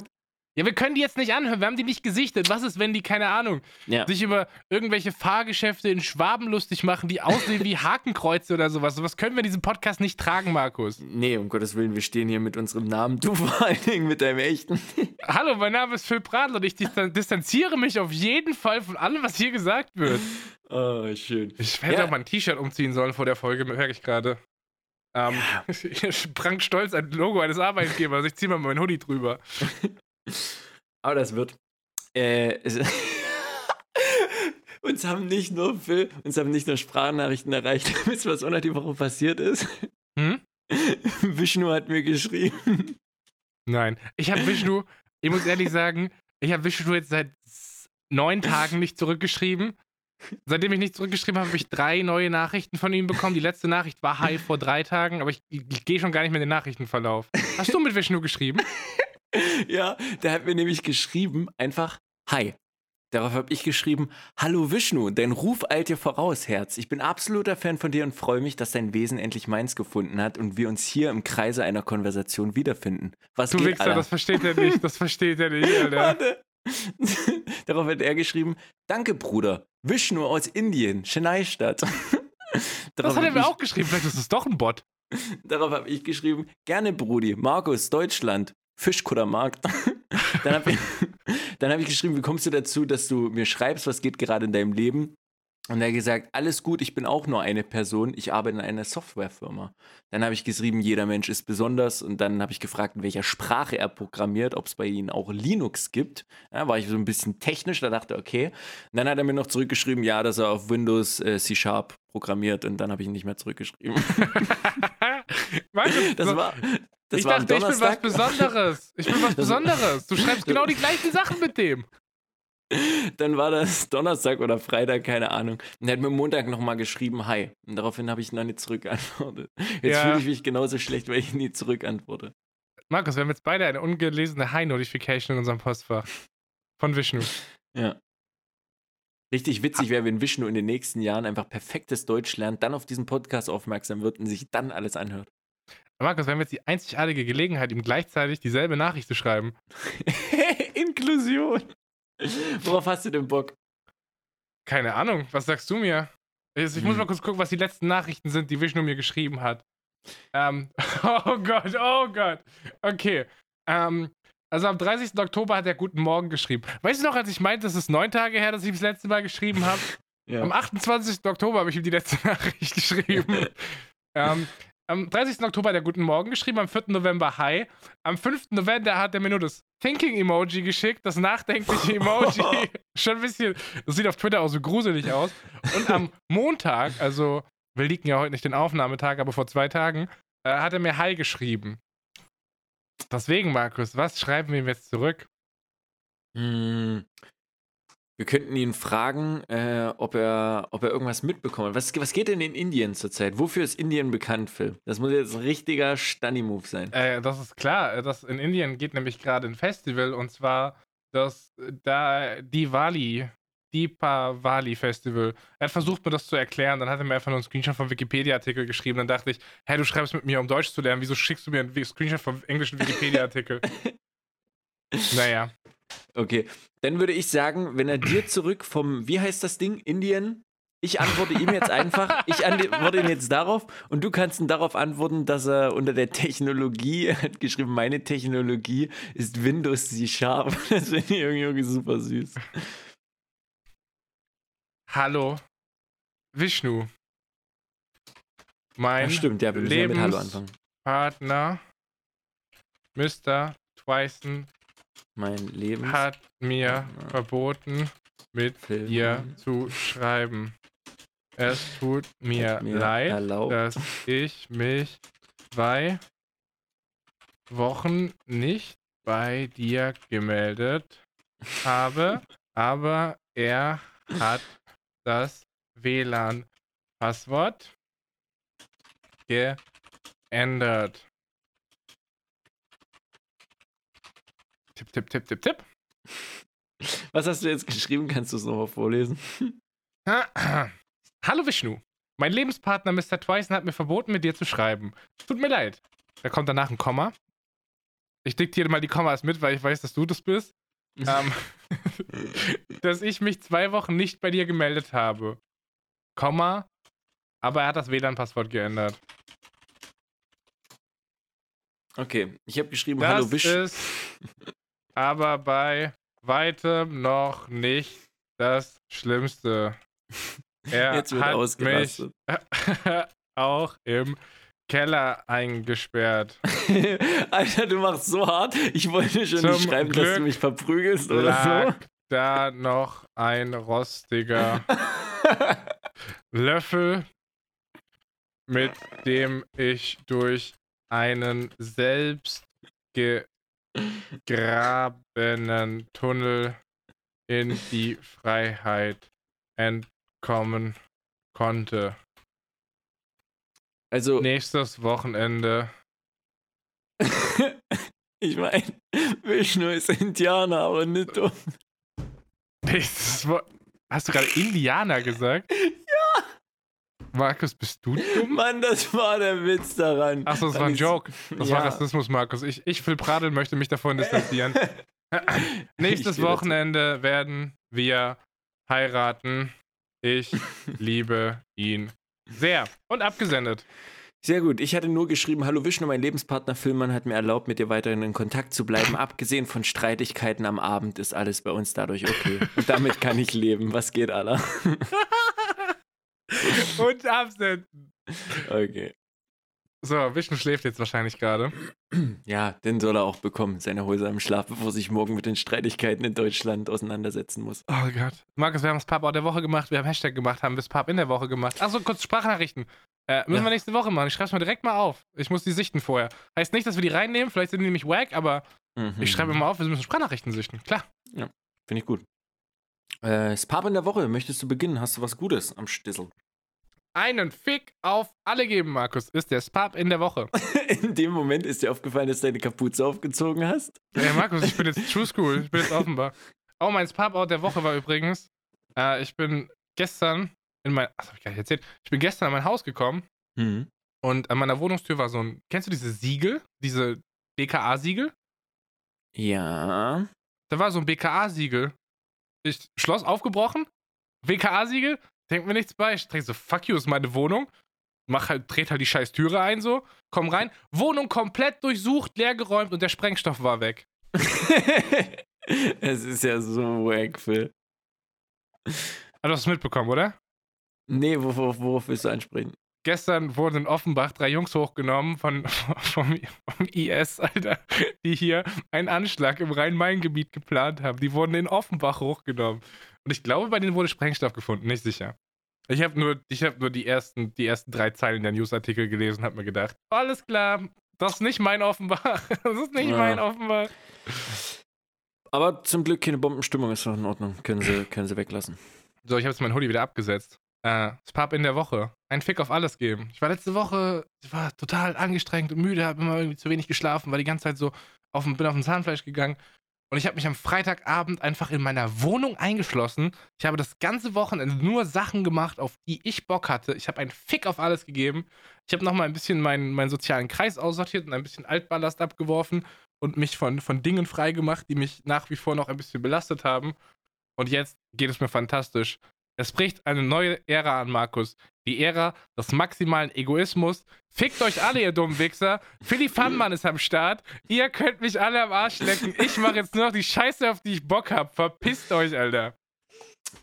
Ja, wir können die jetzt nicht anhören. Wir haben die nicht gesichtet. Was ist, wenn die, keine Ahnung, Ja. sich über irgendwelche Fahrgeschäfte in Schwaben lustig machen, die aussehen wie Hakenkreuze oder sowas? Sowas können wir in diesem Podcast nicht tragen, Markus. Nee, um Gottes Willen, wir stehen hier mit unserem Namen. Du vor allen Dingen mit deinem echten. Hallo, mein Name ist Phil Pradl und ich distan- distanziere mich auf jeden Fall von allem, was hier gesagt wird. Oh, schön. Ich hätte Ja. auch mal ein T-Shirt umziehen sollen vor der Folge, merke ich gerade. Ähm, Hier sprang stolz ein Logo eines Arbeitgebers. Ich ziehe mal meinen Hoodie drüber. Aber das wird. Äh, uns haben nicht nur Phil, uns haben nicht nur Sprachnachrichten erreicht. Wisst ihr, was unter die Woche passiert ist? Hm? Vishnu hat mir geschrieben. Nein. Ich habe Vishnu, ich muss ehrlich sagen, ich habe Vishnu jetzt seit neun Tagen nicht zurückgeschrieben. Seitdem ich nicht zurückgeschrieben habe, habe ich drei neue Nachrichten von ihm bekommen. Die letzte Nachricht war Hi vor drei Tagen, aber ich, ich gehe schon gar nicht mehr in den Nachrichtenverlauf. Hast du mit Vishnu geschrieben? Ja, der hat mir nämlich geschrieben, einfach Hi. Darauf habe ich geschrieben, Hallo Vishnu, dein Ruf eilt dir voraus, Herz. Ich bin absoluter Fan von dir und freue mich, dass dein Wesen endlich meins gefunden hat und wir uns hier im Kreise einer Konversation wiederfinden. Was Du geht, Wichser, Alter? das versteht er nicht. Das versteht er nicht, Alter. Warte. Darauf hat er geschrieben, danke Bruder, Vishnu aus Indien, Chennai-Stadt. Das Darauf hat er mir auch geschrieben. Vielleicht ist es doch ein Bot. Darauf habe ich geschrieben, gerne Brudi, Markus, Deutschland, Fischkuttermarkt. dann habe ich, dann hab ich geschrieben, wie kommst du dazu, dass du mir schreibst, was geht gerade in deinem Leben? Und er hat gesagt, alles gut, ich bin auch nur eine Person, ich arbeite in einer Softwarefirma. Dann habe ich geschrieben, jeder Mensch ist besonders und dann habe ich gefragt, in welcher Sprache er programmiert, ob es bei ihnen auch Linux gibt. Da war ich so ein bisschen technisch, da dachte okay. Und dann hat er mir noch zurückgeschrieben, ja, dass er auf Windows äh, C-Sharp programmiert und dann habe ich ihn nicht mehr zurückgeschrieben. Das war, das ich war dachte, ich bin was. Besonderes. Ich bin was Besonderes. Du schreibst genau die gleichen Sachen mit dem. Dann war das Donnerstag oder Freitag, keine Ahnung. Und er hat mir Montag nochmal geschrieben, hi. Und daraufhin habe ich noch nicht zurückgeantwortet. Jetzt Ja. fühle ich mich genauso schlecht, weil ich nie zurückantworte. Markus, wir haben jetzt beide eine ungelesene High-Notification in unserem Postfach. Von Vishnu. Ja. Richtig witzig wäre, wenn Vishnu in den nächsten Jahren einfach perfektes Deutsch lernt, dann auf diesen Podcast aufmerksam wird und sich dann alles anhört. Markus, wir haben jetzt die einzigartige Gelegenheit, ihm gleichzeitig dieselbe Nachricht zu schreiben. Inklusion. Worauf hast du denn Bock? Keine Ahnung, was sagst du mir? Ich, ich muss Hm. mal kurz gucken, was die letzten Nachrichten sind, die Vishnu mir geschrieben hat. Ähm, oh Gott, oh Gott. Okay. Ähm, also am 30. Oktober hat er Guten Morgen geschrieben. Weißt du noch, als ich meinte, es ist neun Tage her, dass ich das letzte Mal geschrieben habe? Am Ja. 28. Oktober habe ich ihm die letzte Nachricht geschrieben. ähm, am 30. Oktober hat er Guten Morgen geschrieben, am 4. November Hi. Am 5. November hat er mir nur das Thinking-Emoji geschickt, das nachdenkliche Emoji. Schon ein bisschen, das sieht auf Twitter auch so gruselig aus. Und am Montag, also wir liegen ja heute nicht den Aufnahmetag, aber vor zwei Tagen, äh, hat er mir Hi geschrieben. Deswegen, Markus, was schreiben wir ihm jetzt zurück? Hm. Wir könnten ihn fragen, äh, ob, er, ob er irgendwas mitbekommt. Was, was geht denn in Indien zurzeit? Wofür ist Indien bekannt, Phil? Das muss jetzt ein richtiger Stunny-Move sein. Äh, das ist klar. Das in Indien geht nämlich gerade ein Festival und zwar das da Diwali, Deepavali Festival. Er hat versucht mir das zu erklären, dann hat er mir einfach nur einen Screenshot vom Wikipedia-Artikel geschrieben. Dann dachte ich, hey, du schreibst mit mir, um Deutsch zu lernen. Wieso schickst du mir einen Screenshot vom englischen Wikipedia-Artikel? naja. Okay, dann würde ich sagen, wenn er dir zurück vom, wie heißt das Ding, Indien? Ich antworte ihm jetzt einfach, ich antworte ihm jetzt darauf und du kannst ihm darauf antworten, dass er unter der Technologie, hat geschrieben, meine Technologie ist Windows C Sharp. Das finde ich irgendwie, super süß. Hallo, Vishnu. Mein Ja, stimmt, ja, wir müssen ja mit Hallo anfangen. Partner, Mr. Twyson, Mein Leben. hat mir Ja. verboten, mit Film dir zu schreiben. Es tut mir, mir leid, erlaubt. dass ich mich zwei Wochen nicht bei dir gemeldet habe, aber er hat das WLAN-Passwort geändert. Tipp, tipp, tipp, tipp, tipp. Was hast du jetzt geschrieben? Kannst du es nochmal vorlesen? Hallo Vishnu. Mein Lebenspartner Mr. Twyson hat mir verboten, mit dir zu schreiben. Tut mir leid. Da kommt danach ein Komma. Ich diktiere mal die Kommas mit, weil ich weiß, dass du das bist. ähm, dass ich mich zwei Wochen nicht bei dir gemeldet habe. Komma. Aber er hat das WLAN-Passwort geändert. Okay, ich habe geschrieben, Das Hallo Wisch. ist aber bei weitem noch nicht das Schlimmste. Er Jetzt wird hat mich ausgerastet. auch im Keller eingesperrt. Alter, du machst so hart. Ich wollte schon Zum nicht schreiben, dass Glück du mich verprügelst oder Lag da noch ein rostiger so. Löffel, mit dem ich durch einen selbst gegrabenen Tunnel in die Freiheit entkommen konnte. Also, Nächstes Wochenende. ich meine, Vishnu ist Indianer, aber nicht dumm. Nächstes Wo Hast du gerade Indianer gesagt? Markus, bist du dumm? Mann, das war der Witz daran. Achso, das war ein Joke. Das Ja. war Rassismus, Markus. Ich, ich Phil Pradel möchte mich davon distanzieren. Nächstes. Wochenende werden wir heiraten. Ich liebe ihn sehr. Und abgesendet. Sehr gut. Ich hatte nur geschrieben, hallo Vishnu, mein Lebenspartner Filmmann hat mir erlaubt, mit dir weiterhin in Kontakt zu bleiben. Abgesehen von Streitigkeiten am Abend ist alles bei uns dadurch okay. Und damit kann ich leben. Was geht, Allah? Und absenden. Okay. So, Vishnu schläft jetzt wahrscheinlich gerade. Ja, den soll er auch bekommen, seine Häuser im Schlaf, bevor sich morgen mit den Streitigkeiten in Deutschland auseinandersetzen muss. Oh Gott. Markus, wir haben das Pub auch der Woche gemacht, wir haben Hashtag gemacht, haben das Pub in der Woche gemacht. Achso, kurz Sprachnachrichten. Äh, müssen Ja. wir nächste Woche machen. Ich schreibe es mal direkt mal auf. Ich muss die sichten vorher. Heißt nicht, dass wir die reinnehmen, vielleicht sind die nämlich wack, aber Mhm. ich schreibe mal auf, wir müssen Sprachnachrichten sichten. Klar. Finde ich gut. Äh, das Pub in der Woche, möchtest du beginnen? Hast du was Gutes am Stissel? Einen Fick auf alle geben, Markus, ist der Spab in der Woche. In dem Moment ist dir aufgefallen, dass du deine Kapuze aufgezogen hast. Ja, Markus, ich bin jetzt True School. Ich bin jetzt offenbar. Oh, mein Spab-Out der Woche war übrigens, äh, ich bin gestern in mein, ach, hab ich gar nicht erzählt, ich bin gestern in mein Haus gekommen Mhm. und an meiner Wohnungstür war so ein, kennst du diese Siegel? Diese BKA-Siegel? Ja. Da war so ein BKA-Siegel. Ich Schloss aufgebrochen, BKA-Siegel, denkt mir nichts bei. Ich denke so, fuck you, ist meine Wohnung. Mach halt, dreht halt die scheiß Türe ein so, komm rein. Wohnung komplett durchsucht, leergeräumt und der Sprengstoff war weg. es ist ja so wack, Phil. Also hast du mitbekommen, oder? Nee, worauf, worauf willst du ansprechen? Gestern wurden in Offenbach drei Jungs hochgenommen von, vom, vom IS, Alter, die hier einen Anschlag im Rhein-Main-Gebiet geplant haben. Die wurden in Offenbach hochgenommen. Und ich glaube, bei denen wurde Sprengstoff gefunden, nicht sicher. Ich habe nur, ich hab nur die, ersten, die ersten drei Zeilen der Newsartikel gelesen und habe mir gedacht, alles klar, das ist nicht mein Offenbach. Das ist nicht Ja. mein Offenbach. Aber zum Glück keine Bombenstimmung ist noch in Ordnung. Können sie, können sie weglassen. So, ich habe jetzt mein Hoodie wieder abgesetzt. Äh, das Pub in der Woche. Ein Fick auf alles geben. Ich war letzte Woche, ich war total angestrengt und müde, habe immer irgendwie zu wenig geschlafen, war die ganze Zeit so auf bin auf dem Zahnfleisch gegangen. Und ich habe mich am Freitagabend einfach in meiner Wohnung eingeschlossen. Ich habe das ganze Wochenende nur Sachen gemacht, auf die ich Bock hatte. Ich habe einen Fick auf alles gegeben. Ich habe nochmal ein bisschen meinen, meinen sozialen Kreis aussortiert und ein bisschen Altballast abgeworfen und mich von, von Dingen freigemacht, die mich nach wie vor noch ein bisschen belastet haben. Und jetzt geht es mir fantastisch. Es bricht eine neue Ära an, Markus. Die Ära des maximalen Egoismus. Fickt euch alle, ihr dummen Wichser. Philly Funmann ist am Start. Ihr könnt mich alle am Arsch lecken. Ich mache jetzt nur noch die Scheiße, auf die ich Bock hab. Verpisst euch, Alter.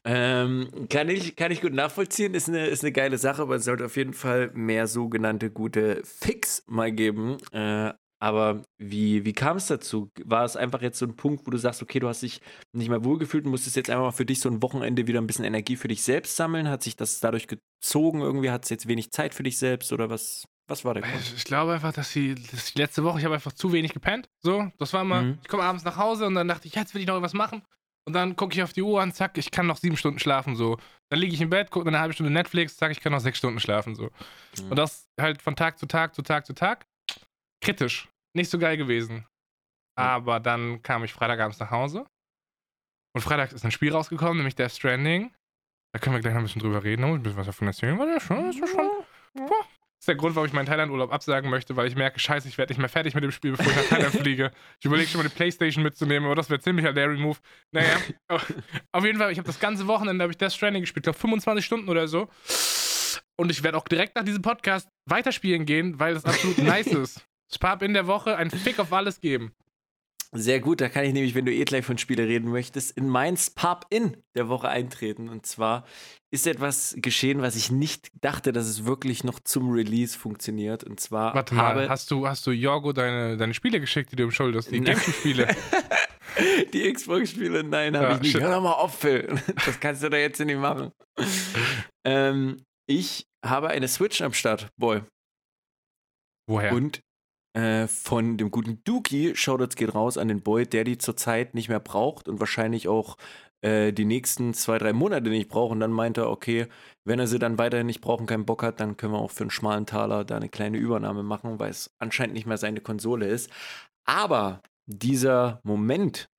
Ähm, kann, ich, kann ich gut nachvollziehen, ist eine, ist eine geile Sache, aber es sollte auf jeden Fall mehr sogenannte gute Fix mal geben. Äh, aber wie, wie kam es dazu? War es einfach jetzt so ein Punkt, wo du sagst, okay, du hast dich nicht mehr wohlgefühlt und musstest jetzt einfach mal für dich so ein Wochenende wieder ein bisschen Energie für dich selbst sammeln? Hat sich das dadurch gezogen? Irgendwie hat es jetzt wenig Zeit für dich selbst oder was, was war der Grund? Ich, glaube einfach, dass die, dass die letzte Woche, ich habe einfach zu wenig gepennt. So, das war immer, Mhm. ich komme abends nach Hause und dann dachte ich, jetzt will ich noch was machen. Und dann gucke ich auf die Uhr und zack, ich kann noch sieben Stunden schlafen. So. Dann liege ich im Bett, gucke eine halbe Stunde Netflix, zack, ich kann noch sechs Stunden schlafen. So. Mhm. Und das halt von Tag zu Tag zu Tag zu Tag. Kritisch. Nicht so geil gewesen. Aber dann kam ich Freitagabends nach Hause. Und Freitag ist ein Spiel rausgekommen, nämlich Death Stranding. Da können wir gleich noch ein bisschen drüber reden, noch ein bisschen was davon erzählen. Weil das schon, das ist schon. Boah. Das ist der Grund, warum ich meinen Thailand-Urlaub absagen möchte, weil ich merke, scheiße, ich werde nicht mehr fertig mit dem Spiel, bevor ich nach Thailand fliege. Ich überlege schon mal die Playstation mitzunehmen, aber das wäre ziemlich ein Larry Move. Naja, auf jeden Fall, ich habe das ganze Wochenende habe ich Death Stranding gespielt, glaube 25 Stunden oder so. Und ich werde auch direkt nach diesem Podcast weiterspielen gehen, weil das absolut nice ist. Spab in der Woche, ein Fick auf alles geben. Sehr gut, da kann ich nämlich, wenn du eh gleich von Spiele reden möchtest, in mein Pub-In der Woche eintreten. Und zwar ist etwas geschehen, was ich nicht dachte, dass es wirklich noch zum Release funktioniert. Und zwar Warte habe mal, hast du, hast du Jorgo deine, deine Spiele geschickt, die du im Schuldest? Die Nein. Gamecube-Spiele. die Xbox-Spiele, nein, habe Ja, ich nicht. shit. Hör doch mal auf, Phil. Das kannst du da jetzt nicht machen. ähm, ich habe eine Switch am Start, Boy. Woher? Und äh, von dem guten Dookie, Shoutouts geht raus an den Boy, der die zurzeit nicht mehr braucht und wahrscheinlich auch äh, die nächsten zwei, drei Monate nicht braucht. Und dann meinte er, okay, wenn er sie dann weiterhin nicht brauchen, keinen Bock hat, dann können wir auch für einen schmalen Taler da eine kleine Übernahme machen, weil es anscheinend nicht mehr seine Konsole ist. Aber dieser Moment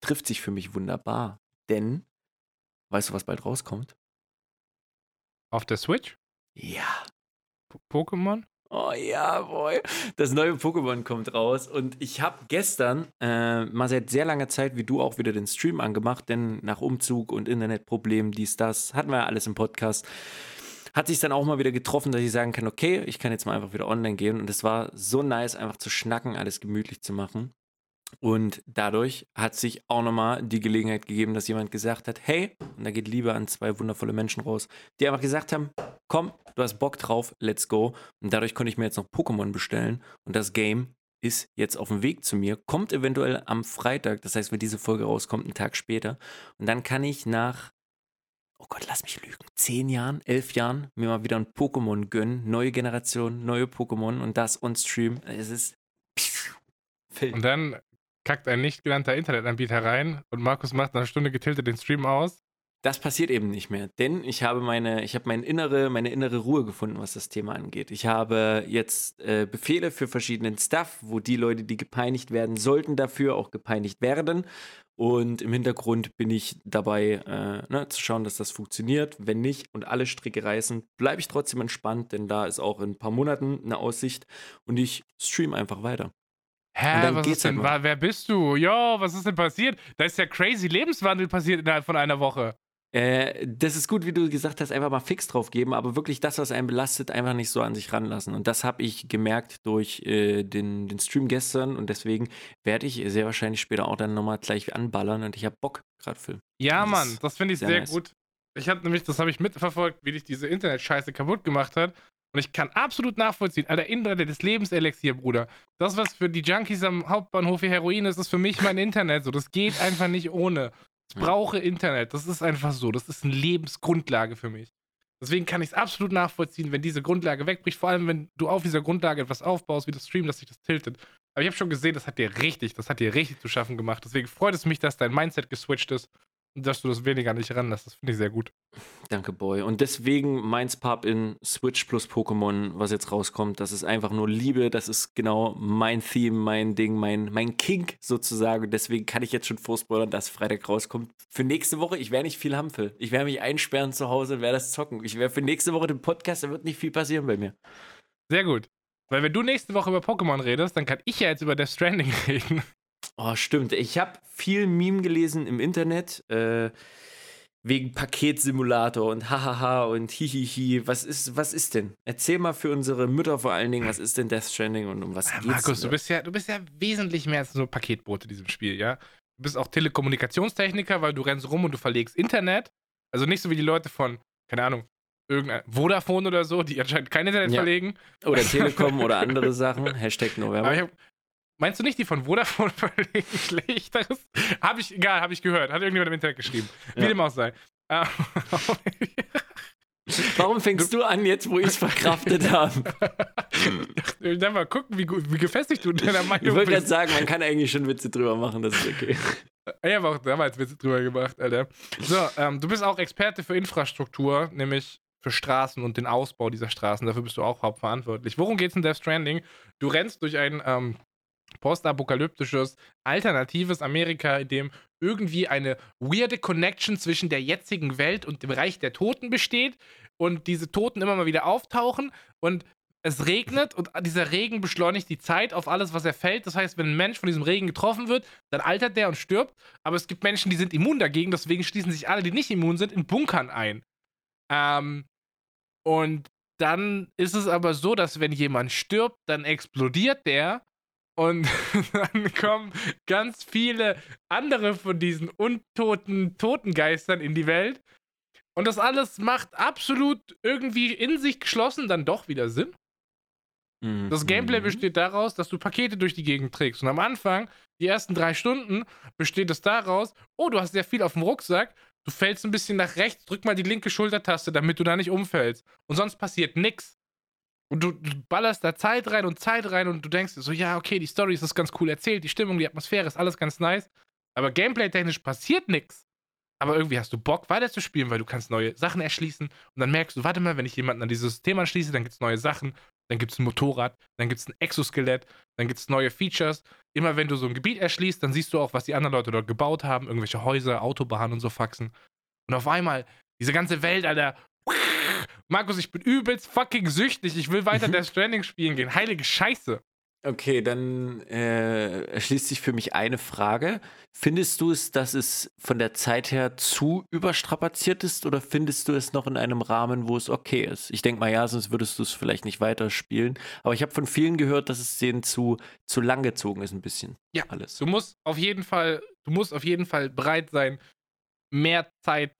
trifft sich für mich wunderbar, denn weißt du, was bald rauskommt? Auf der Switch? Ja. P Pokémon? Oh ja, boy. Das neue Pokémon kommt raus und ich habe gestern äh, mal seit sehr langer Zeit, wie du auch wieder den Stream angemacht, denn nach Umzug und Internetproblemen, dies, das, hatten wir ja alles im Podcast. hat sich dann auch mal wieder getroffen, dass ich sagen kann, okay, ich kann jetzt mal einfach wieder online gehen. Und es war so nice, einfach zu schnacken, alles gemütlich zu machen. Und dadurch hat sich auch nochmal die Gelegenheit gegeben, dass jemand gesagt hat, hey, und da geht Liebe an zwei wundervolle Menschen raus, die einfach gesagt haben, komm, du hast Bock drauf, let's go. Und dadurch konnte ich mir jetzt noch Pokémon bestellen. Und das Game ist jetzt auf dem Weg zu mir, kommt eventuell am Freitag, das heißt, wenn diese Folge rauskommt, einen Tag später. Und dann kann ich nach, oh Gott, lass mich lügen, zehn Jahren, elf Jahren mir mal wieder ein Pokémon gönnen. Neue Generation, neue Pokémon und das on Stream. Es ist. Und dann kackt ein nicht genannter Internetanbieter rein und Markus macht nach einer Stunde getiltet den Stream aus. Das passiert eben nicht mehr, denn ich habe meine, ich habe meine innere, meine innere Ruhe gefunden, was das Thema angeht. Ich habe jetzt äh, Befehle für verschiedenen Stuff, wo die Leute, die gepeinigt werden sollten, dafür auch gepeinigt werden. Und im Hintergrund bin ich dabei, äh, ne, zu schauen, dass das funktioniert. Wenn nicht und alle Stricke reißen, bleibe ich trotzdem entspannt, denn da ist auch in ein paar Monaten eine Aussicht und ich stream einfach weiter. Hä, was ist denn, halt wer bist du? Jo, was ist denn passiert? Da ist ja crazy Lebenswandel passiert innerhalb von einer Woche. Äh, das ist gut, wie du gesagt hast, einfach mal fix drauf geben, aber wirklich das, was einen belastet, einfach nicht so an sich ranlassen. Und das habe ich gemerkt durch äh, den, den Stream gestern und deswegen werde ich sehr wahrscheinlich später auch dann nochmal gleich anballern und ich habe Bock gerade für. Ja, das Mann, das finde ich sehr, sehr nice. gut. Ich habe nämlich, das habe ich mitverfolgt, wie dich diese Internet-Scheiße kaputt gemacht hat. Und ich kann absolut nachvollziehen, Alter, Internet des Lebenselixier, Bruder. Das, was für die Junkies am Hauptbahnhof hier Heroin ist, ist für mich mein Internet. So, das geht einfach nicht ohne. Ich brauche Internet. Das ist einfach so. Das ist eine Lebensgrundlage für mich. Deswegen kann ich es absolut nachvollziehen, wenn diese Grundlage wegbricht. Vor allem, wenn du auf dieser Grundlage etwas aufbaust, wie das Stream, dass sich das tiltet. Aber ich habe schon gesehen, das hat dir richtig, das hat dir richtig zu schaffen gemacht. Deswegen freut es mich, dass dein Mindset geswitcht ist dass du das weniger nicht ranlässt. Das finde ich sehr gut. Danke, Boy. Und deswegen Mainz Pub in Switch plus Pokémon, was jetzt rauskommt, das ist einfach nur Liebe. Das ist genau mein Theme, mein Ding, mein, mein Kink sozusagen. Deswegen kann ich jetzt schon vorspoilern, dass Freitag rauskommt. Für nächste Woche, ich werde nicht viel Hampel. Ich werde mich einsperren zu Hause und werde das zocken. Ich werde für nächste Woche den Podcast, da wird nicht viel passieren bei mir. Sehr gut. Weil wenn du nächste Woche über Pokémon redest, dann kann ich ja jetzt über Death Stranding reden. Oh, stimmt. Ich habe viel Meme gelesen im Internet. Äh, wegen Paketsimulator und hahaha und hihihi. Was ist, was ist denn? Erzähl mal für unsere Mütter vor allen Dingen, was ist denn Death Stranding und um was ja, geht's? Markus, du bist ja, du bist ja wesentlich mehr als so Paketbote in diesem Spiel, ja? Du bist auch Telekommunikationstechniker, weil du rennst rum und du verlegst Internet. Also nicht so wie die Leute von, keine Ahnung, irgendein Vodafone oder so, die anscheinend kein Internet ja. verlegen. Oder Telekom oder andere Sachen. Hashtag November. Aber ich habe Meinst du nicht die von Vodafone verlegen schlechteres? Habe ich, egal, habe ich gehört. Hat irgendjemand im Internet geschrieben. Wie ja. dem auch sei. Ähm, Warum fängst du an, jetzt wo ich es verkraftet habe? Dann mal gucken, wie, wie gefestigt du in deiner Meinung Ich wollte gerade sagen, man kann eigentlich schon Witze drüber machen, das ist okay. Ich habe auch damals Witze drüber gemacht, Alter. So, ähm, du bist auch Experte für Infrastruktur, nämlich für Straßen und den Ausbau dieser Straßen. Dafür bist du auch hauptverantwortlich. Worum geht es in Death Stranding? Du rennst durch ein ähm, postapokalyptisches, alternatives Amerika, in dem irgendwie eine weirde Connection zwischen der jetzigen Welt und dem Reich der Toten besteht und diese Toten immer mal wieder auftauchen und es regnet und dieser Regen beschleunigt die Zeit auf alles, was er fällt. Das heißt, wenn ein Mensch von diesem Regen getroffen wird, dann altert der und stirbt. Aber es gibt Menschen, die sind immun dagegen, deswegen schließen sich alle, die nicht immun sind, in Bunkern ein. Ähm, und dann ist es aber so, dass wenn jemand stirbt, dann explodiert der und dann kommen ganz viele andere von diesen untoten Totengeistern in die Welt. Und das alles macht absolut irgendwie in sich geschlossen dann doch wieder Sinn. Das Gameplay mhm. besteht daraus, dass du Pakete durch die Gegend trägst. Und am Anfang, die ersten drei Stunden, besteht es daraus, oh, du hast sehr viel auf dem Rucksack, du fällst ein bisschen nach rechts, drück mal die linke Schultertaste, damit du da nicht umfällst. Und sonst passiert nichts. Und du, du, ballerst da Zeit rein und Zeit rein und du denkst so, ja, okay, die Story ist ganz cool erzählt, die Stimmung, die Atmosphäre ist alles ganz nice. Aber gameplay-technisch passiert nichts. Aber irgendwie hast du Bock, weiter zu spielen, weil du kannst neue Sachen erschließen. Und dann merkst du, warte mal, wenn ich jemanden an dieses System anschließe, dann gibt es neue Sachen. Dann gibt es ein Motorrad, dann gibt es ein Exoskelett, dann gibt es neue Features. Immer wenn du so ein Gebiet erschließt, dann siehst du auch, was die anderen Leute dort gebaut haben. Irgendwelche Häuser, Autobahnen und so Faxen. Und auf einmal, diese ganze Welt, Alter, Markus, ich bin übelst fucking süchtig. Ich will weiter mhm. Death Stranding spielen gehen. Heilige Scheiße. Okay, dann äh, erschließt sich für mich eine Frage. Findest du es, dass es von der Zeit her zu überstrapaziert ist oder findest du es noch in einem Rahmen, wo es okay ist? Ich denke mal ja, sonst würdest du es vielleicht nicht weiterspielen. Aber ich habe von vielen gehört, dass es denen zu, zu lang gezogen ist, ein bisschen. Ja, alles. Du musst auf jeden Fall, du musst auf jeden Fall bereit sein, mehr Zeit.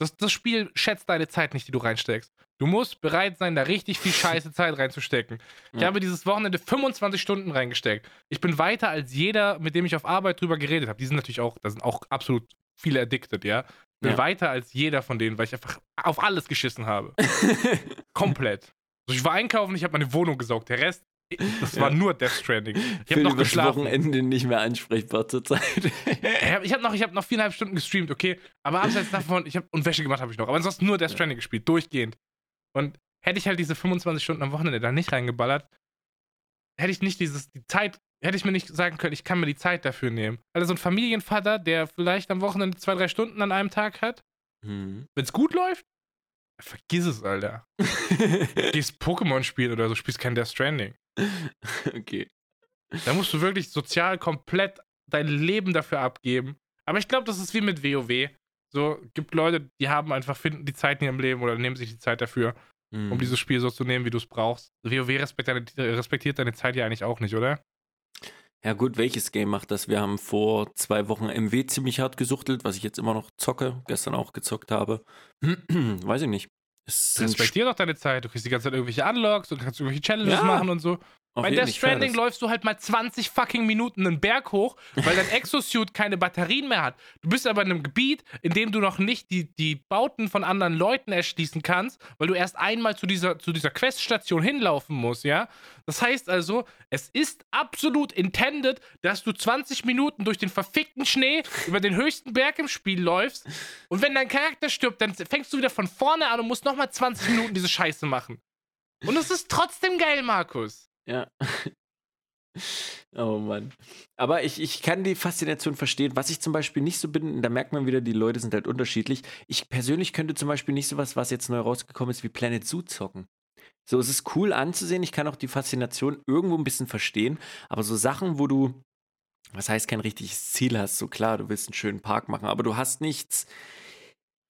Das, das Spiel schätzt deine Zeit nicht, die du reinsteckst. Du musst bereit sein, da richtig viel scheiße Zeit reinzustecken. Ich Ja. habe dieses Wochenende 25 Stunden reingesteckt. Ich bin weiter als jeder, mit dem ich auf Arbeit drüber geredet habe. Die sind natürlich auch, da sind auch absolut viele addicted, ja. Ich bin Ja. weiter als jeder von denen, weil ich einfach auf alles geschissen habe. Komplett. Also ich war einkaufen, ich habe meine Wohnung gesaugt. Der Rest, das war Ja. nur Death Stranding. Ich habe noch geschlafen. Wochenende nicht mehr ansprechbar zurzeit. Ich habe hab noch, ich hab noch viereinhalb Stunden gestreamt, okay? Aber abseits davon, ich habe und Wäsche gemacht habe ich noch. Aber ansonsten nur Death Stranding gespielt, durchgehend. Und hätte ich halt diese 25 Stunden am Wochenende da nicht reingeballert, hätte ich nicht dieses, die Zeit, hätte ich mir nicht sagen können, ich kann mir die Zeit dafür nehmen. Also so ein Familienvater, der vielleicht am Wochenende zwei, drei Stunden an einem Tag hat, Hm. wenn es gut läuft, vergiss es, Alter. Gehst Pokémon spielen oder so, spielst kein Death Stranding. okay. Da musst du wirklich sozial komplett dein Leben dafür abgeben. Aber ich glaube, das ist wie mit WoW. So, gibt Leute, die haben einfach, finden die Zeit in ihrem Leben oder nehmen sich die Zeit dafür, Hm. um dieses Spiel so zu nehmen, wie du es brauchst. WoW respektiert deine, respektiert deine Zeit ja eigentlich auch nicht, oder? Ja gut, welches Game macht das? Wir haben vor zwei Wochen MW ziemlich hart gesuchtelt, was ich jetzt immer noch zocke, gestern auch gezockt habe. Weiß ich nicht. Es sind Respektier doch deine Zeit. Du kriegst die ganze Zeit irgendwelche Unlocks und kannst irgendwelche Challenges Ja, machen und so. Auf Bei Death Stranding läufst du halt mal 20 fucking Minuten einen Berg hoch, weil dein Exosuit keine Batterien mehr hat. Du bist aber in einem Gebiet, in dem du noch nicht die, die Bauten von anderen Leuten erschließen kannst, weil du erst einmal zu dieser, zu dieser Queststation hinlaufen musst, ja? Das heißt also, es ist absolut intended, dass du 20 Minuten durch den verfickten Schnee über den höchsten Berg im Spiel läufst und wenn dein Charakter stirbt, dann fängst du wieder von vorne an und musst nochmal 20 Minuten diese Scheiße machen. Und es ist trotzdem geil, Markus. Ja. Oh Mann. Aber ich, ich kann die Faszination verstehen. Was ich zum Beispiel nicht so bin, da merkt man wieder, die Leute sind halt unterschiedlich. Ich persönlich könnte zum Beispiel nicht sowas, was jetzt neu rausgekommen ist, wie Planet Zoo zocken. So, es ist cool anzusehen. Ich kann auch die Faszination irgendwo ein bisschen verstehen. Aber so Sachen, wo du, was heißt, kein richtiges Ziel hast, so klar, du willst einen schönen Park machen, aber du hast nichts.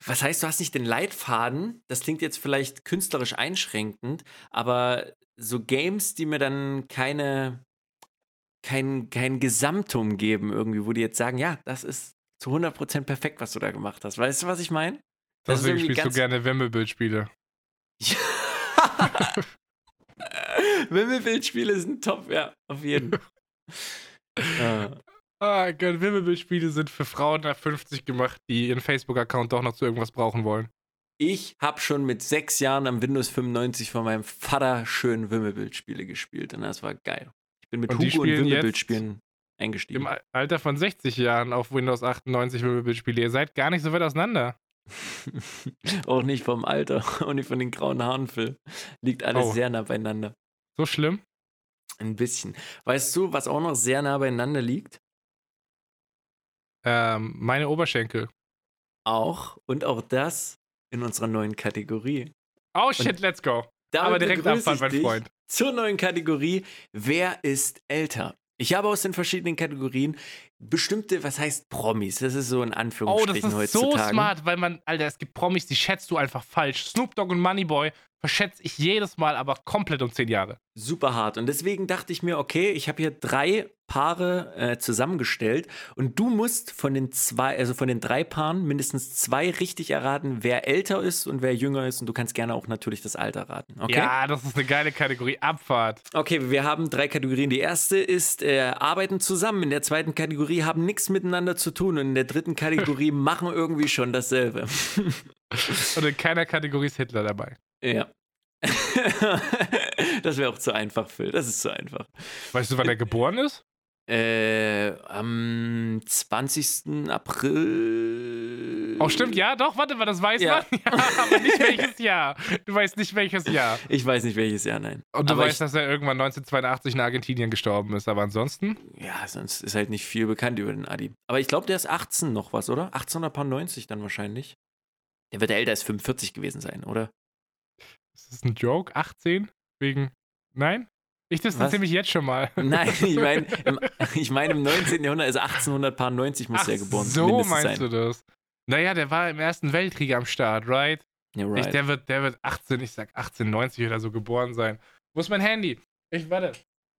Was heißt, du hast nicht den Leitfaden? Das klingt jetzt vielleicht künstlerisch einschränkend, aber so Games, die mir dann keine, kein, kein Gesamtum geben, irgendwie, wo die jetzt sagen, ja, das ist zu 100% perfekt, was du da gemacht hast. Weißt du, was ich meine? Deswegen spielst du gerne Wimmelbildspiele. Wimmelbildspiele sind top, ja, auf jeden. äh, Ah Gott, Wimmelbildspiele sind für Frauen ab 50 gemacht, die ihren Facebook-Account doch noch zu irgendwas brauchen wollen. Ich habe schon mit sechs Jahren am Windows 95 von meinem Vater schön Wimmelbildspiele gespielt und das war geil. Ich bin mit Und Hugo und spielen Wimmelbildspielen Im eingestiegen. Al- Alter von 60 Jahren auf Windows 98 Wimmelbildspiele. Ihr seid gar nicht so weit auseinander. auch nicht vom Alter und nicht von den grauen Haaren, Phil. Liegt alles Oh. sehr nah beieinander. So schlimm? Ein bisschen. Weißt du, was auch noch sehr nah beieinander liegt? Ähm, meine Oberschenkel. Auch und auch das in unserer neuen Kategorie. Oh shit, let's go. Aber direkt ich mein Freund. Zur neuen Kategorie Wer ist älter? Ich habe aus den verschiedenen Kategorien bestimmte, was heißt Promis? Das ist so in Oh, das Anführungsstrichen ist so heutzutage. smart, weil man, Alter, es gibt Promis, die schätzt du einfach falsch. Snoop Dogg und Moneyboy verschätze ich jedes Mal, aber komplett um 10 Jahre. Super hart. Und deswegen dachte ich mir, okay, ich habe hier drei Paare äh, zusammengestellt und du musst von den zwei, also von den drei Paaren mindestens zwei richtig erraten, wer älter ist und wer jünger ist. Und du kannst gerne auch natürlich das Alter raten. Okay? Ja, das ist eine geile Kategorie. Abfahrt. Okay, wir haben drei Kategorien. Die erste ist äh, arbeiten zusammen. In der zweiten Kategorie haben nichts miteinander zu tun. Und in der dritten Kategorie machen irgendwie schon dasselbe. Und in keiner Kategorie ist Hitler dabei. ja. das wäre auch zu einfach, Phil. Das ist zu einfach. Weißt du, wann er geboren ist? Äh, am 20. April. Oh, stimmt, ja, doch, warte mal, das weiß Ja. man. Ja, aber nicht welches Jahr. Du weißt nicht welches Jahr. Ich weiß nicht welches Jahr, nein. Und du Aber weißt, dass er irgendwann 1982 in Argentinien gestorben ist, aber ansonsten? ja, sonst ist halt nicht viel bekannt über den Adi. Aber ich glaube, der ist 18 noch was, oder? 1890 dann wahrscheinlich. Der wird älter als 45 gewesen sein, oder? Ist das ein Joke? 18? Wegen. Nein? Ich distanziere mich jetzt schon mal. Nein, ich meine im, ich mein, im 19. Jahrhundert, also 1890 muss Ach, er geboren so mindestens meinst sein. du das? Naja, der war im Ersten Weltkrieg am Start, right? Ich, right. der, wird, der wird 18, ich sag 1890 oder so geboren sein. Wo ist mein Handy? Ich warte.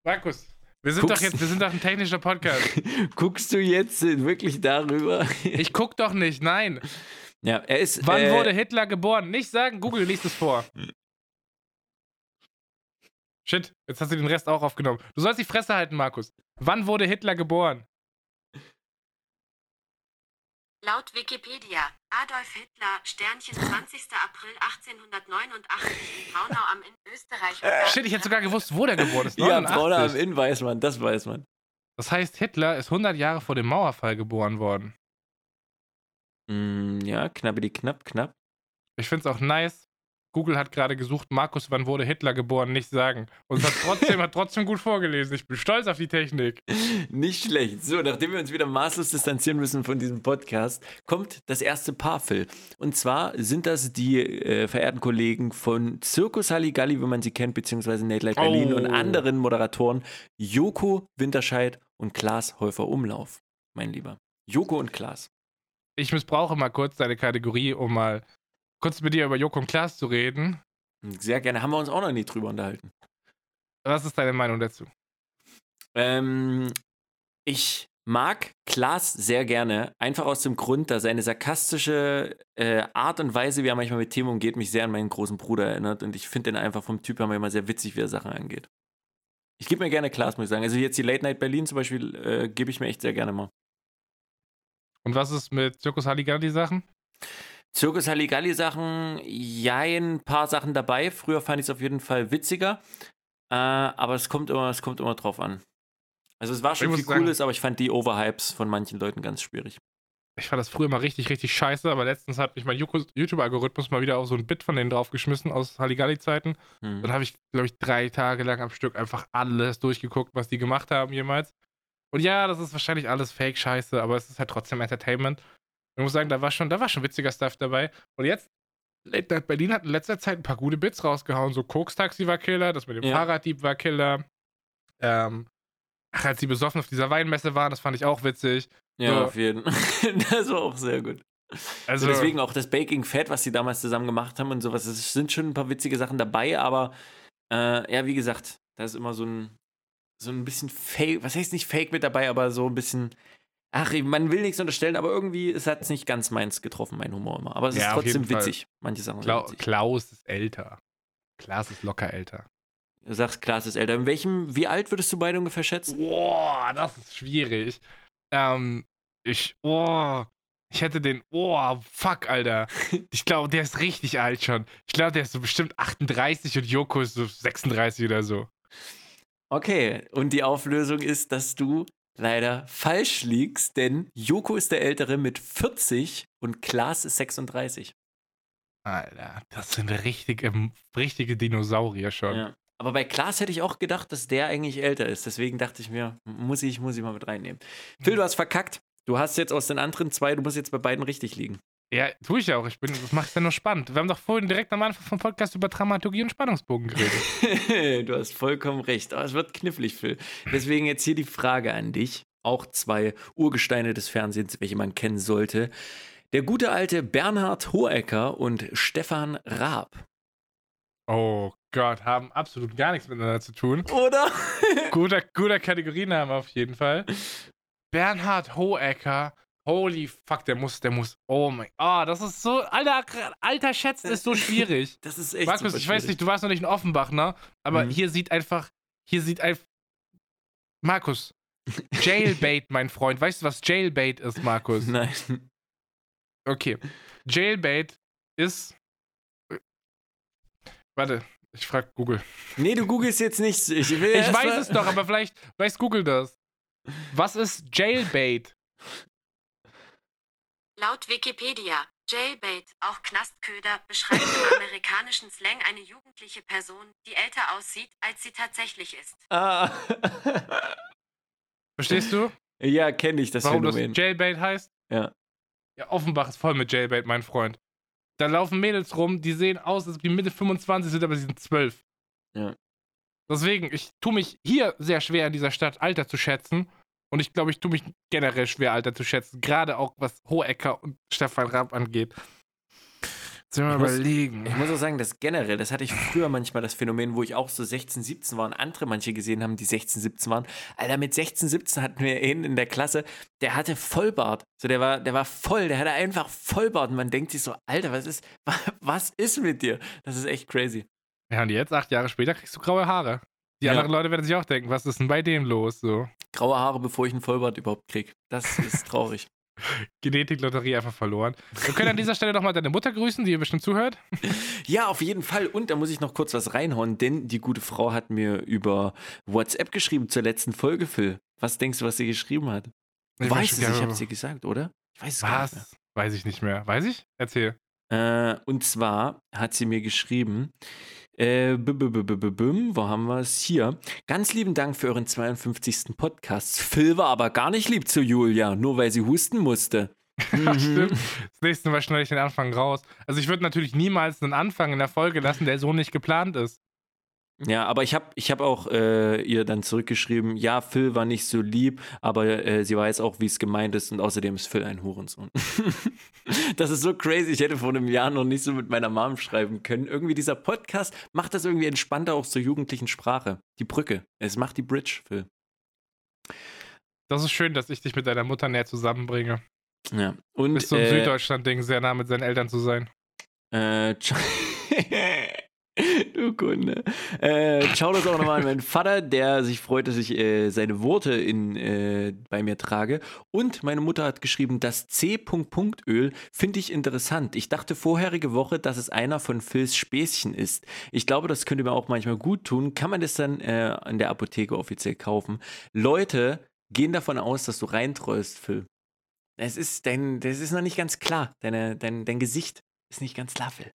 Markus, wir sind Guckst- doch jetzt, wir sind doch ein technischer Podcast. Guckst du jetzt wirklich darüber? Ich guck doch nicht, nein. ja, er ist. Wann äh, wurde Hitler geboren? Nicht sagen, Google liest es vor. Shit, jetzt hast du den Rest auch aufgenommen. Du sollst die Fresse halten, Markus. Wann wurde Hitler geboren? Laut Wikipedia, Adolf Hitler, Sternchen 20. April 1889 in Braunau am Inn, Österreich. Shit, ich hätte sogar gewusst, wo der geboren ist. Ja, 89. Braunau am Inn weiß man, das weiß man. Das heißt, Hitler ist 100 Jahre vor dem Mauerfall geboren worden. Mm, ja, knabbidi knapp, knapp. Ich finde es auch nice. Google hat gerade gesucht, Markus, wann wurde Hitler geboren? Nicht sagen. Und hat trotzdem, hat trotzdem gut vorgelesen. Ich bin stolz auf die Technik. Nicht schlecht. So, nachdem wir uns wieder maßlos distanzieren müssen von diesem Podcast, kommt das erste Paar, Phil. Und zwar sind das die äh, verehrten Kollegen von Circus Halligalli, wie man sie kennt, beziehungsweise Nate Light Berlin Oh. und anderen Moderatoren, Joko Winterscheid und Klaas Häufer Umlauf, mein Lieber. Joko und Klaas. Ich missbrauche mal kurz deine Kategorie, um mal kurz mit dir über Joko und Klaas zu reden. Sehr gerne. Haben wir uns auch noch nie drüber unterhalten. Was ist deine Meinung dazu? Ähm, ich mag Klaas sehr gerne, einfach aus dem Grund, dass seine sarkastische äh, Art und Weise, wie er manchmal mit Themen umgeht, mich sehr an meinen großen Bruder erinnert. Und ich finde ihn einfach vom Typ her immer sehr witzig, wie er Sachen angeht. Ich gebe mir gerne Klaas, muss ich sagen. Also jetzt die Late Night Berlin zum Beispiel äh, gebe ich mir echt sehr gerne mal. Und was ist mit Zirkus Halligalli Sachen? Zirkus Halligalli Sachen, ja, ein paar Sachen dabei. Früher fand ich es auf jeden Fall witziger. Äh, aber es kommt immer, es kommt immer drauf an. Also es war schon Ich viel sagen- Cooles, aber ich fand die Overhypes von manchen Leuten ganz schwierig. Ich fand das früher mal richtig, richtig scheiße, aber letztens hat mich mein YouTube-Algorithmus mal wieder auf so ein Bit von denen draufgeschmissen aus Halligalli-Zeiten. Hm. Dann habe ich, glaube ich, drei Tage lang am Stück einfach alles durchgeguckt, was die gemacht haben jemals. Und ja, das ist wahrscheinlich alles Fake-Scheiße, aber es ist halt trotzdem Entertainment. Ich muss sagen, da war schon, da war schon witziger Stuff dabei. Und jetzt, Berlin hat in letzter Zeit ein paar gute Bits rausgehauen. So Koks-Taxi war Killer, das mit dem Ja. Fahrraddieb war Killer. Ähm, ach, als die besoffen auf dieser Weinmesse waren, das fand ich auch witzig. Ja, So. auf jeden Fall. das war auch sehr gut. Also, Also deswegen auch das Baking Fat, was sie damals zusammen gemacht haben und sowas. Es sind schon ein paar witzige Sachen dabei, aber äh, ja, wie gesagt, da ist immer so ein, so ein bisschen Fake, was heißt nicht Fake mit dabei, aber so ein bisschen, ach, man will nichts unterstellen, aber irgendwie, es hat nicht ganz meins getroffen, mein Humor immer. Aber es Ja, ist trotzdem jeden Fall. witzig. Manche Sachen Klau witzig. Klaus ist älter. Klaus ist locker älter. Du sagst, Klaas ist älter. In welchem, wie alt würdest du beide ungefähr schätzen? Boah, das ist schwierig. Ähm, ich, oh, ich hätte den, oh, fuck, Alter. Ich glaube, der ist richtig alt schon. Ich glaube, der ist so bestimmt 38 und Joko ist so 36 oder so. Okay, und die Auflösung ist, dass du leider falsch liegst, denn Joko ist der Ältere mit 40 und Klaas ist 36. Alter, das sind richtige, richtige Dinosaurier schon. Ja. Aber bei Klaas hätte ich auch gedacht, dass der eigentlich älter ist. Deswegen dachte ich mir, muss ich, muss ich mal mit reinnehmen. Phil, du hast verkackt. Du hast jetzt aus den anderen zwei, du musst jetzt bei beiden richtig liegen. Ja, tue ich auch. Ich bin, das macht es ja nur spannend. Wir haben doch vorhin direkt am Anfang vom Podcast über Dramaturgie und Spannungsbogen geredet. du hast vollkommen recht. Aber es wird knifflig, Phil. Deswegen jetzt hier die Frage an dich. Auch zwei Urgesteine des Fernsehens, welche man kennen sollte. Der gute alte Bernhard Hohecker und Stefan Raab. Oh Gott, haben absolut gar nichts miteinander zu tun. Oder? Guter, guter Kategoriename auf jeden Fall. Bernhard Hohecker. Holy fuck, der muss, der muss. Oh mein. Ah, das ist so. Alter, alter Schätzen ist so schwierig. Das ist echt Markus, ich weiß nicht, du warst noch nicht in Offenbach, ne? Aber Mhm. hier sieht einfach. Hier sieht einfach. Markus. Jailbait, mein Freund. Weißt du, was Jailbait ist, Markus? Nein. Okay. Jailbait ist. Warte, ich frag Google. Nee, du googelst jetzt nicht. Ich, will Ich weiß es doch, aber vielleicht weiß Google das. Was ist Jailbait? Laut Wikipedia, Jailbait, auch Knastköder, beschreibt im amerikanischen Slang eine jugendliche Person, die älter aussieht, als sie tatsächlich ist. Ah. Verstehst du, ja, kenne ich das warum Phänomen. das Jailbait heißt? Ja. Ja, Offenbach ist voll mit Jailbait, mein Freund. Da laufen Mädels rum, die sehen aus, als ob die Mitte 25 sind, aber sie sind 12. Ja. Deswegen, ich tue mich hier sehr schwer in dieser Stadt Alter zu schätzen. Und ich glaube, ich tue mich generell schwer Alter zu schätzen. Gerade auch was Hohecker und Stefan Raab angeht. Sollen wir Ich muss- überlegen. Ich muss auch sagen, dass generell, das hatte ich früher manchmal das Phänomen, wo ich auch so 16, 17 war und andere manche gesehen haben, die 16, 17 waren. Alter, mit 16, 17 hatten wir einen in der Klasse, der hatte Vollbart. So, der war, der war voll, der hatte einfach Vollbart. Und man denkt sich so, Alter, was ist, was ist mit dir? Das ist echt crazy. Ja, und jetzt, acht Jahre später, kriegst du graue Haare. Die Ja. anderen Leute werden sich auch denken, was ist denn bei dem los? So. Graue Haare, bevor ich einen Vollbart überhaupt krieg. Das ist traurig. Genetik-Lotterie einfach verloren. Wir können an dieser Stelle nochmal deine Mutter grüßen, die ihr bestimmt zuhört. Ja, auf jeden Fall. Und da muss ich noch kurz was reinhauen, denn die gute Frau hat mir über WhatsApp geschrieben zur letzten Folge, Phil. Was denkst du, was sie geschrieben hat? Ich weiß es, ich habe es dir gesagt, oder? Ich weiß es gar nicht mehr. Was? Weiß ich nicht mehr. Weiß ich? Erzähl. Äh, und zwar hat sie mir geschrieben, äh, b -b -b wo haben wir es? Hier. Ganz lieben Dank für euren 52. Podcast. Phil war aber gar nicht lieb zu Julia, nur weil sie husten musste. Mhm. stimmt. Das nächste Mal schneide ich den Anfang raus. Also ich würde natürlich niemals einen Anfang in der Folge lassen, der so nicht geplant ist. Ja, aber ich habe ich hab auch äh, ihr dann zurückgeschrieben, ja, Phil war nicht so lieb, aber äh, sie weiß auch, wie es gemeint ist und außerdem ist Phil ein Hurensohn. das ist so crazy, ich hätte vor einem Jahr noch nicht so mit meiner Mom schreiben können. Irgendwie dieser Podcast macht das irgendwie entspannter auch zur jugendlichen Sprache. Die Brücke, es macht die Bridge, Phil. Das ist schön, dass ich dich mit deiner Mutter näher zusammenbringe. Ja, und Ist so ein äh, Süddeutschland-Ding, sehr nah mit seinen Eltern zu sein. Äh, du Kunde. Äh, schau das auch nochmal an meinen Vater, der sich freut, dass ich äh, seine Worte in, äh, bei mir trage. Und meine Mutter hat geschrieben, das C-Öl finde ich interessant. Ich dachte vorherige Woche, dass es einer von Phils Späßchen ist. Ich glaube, das könnte mir auch manchmal gut tun. Kann man das dann äh, an der Apotheke offiziell kaufen? Leute gehen davon aus, dass du reinträust, Phil. Es ist dein, das ist noch nicht ganz klar. Deine, dein, dein Gesicht ist nicht ganz klar, Phil.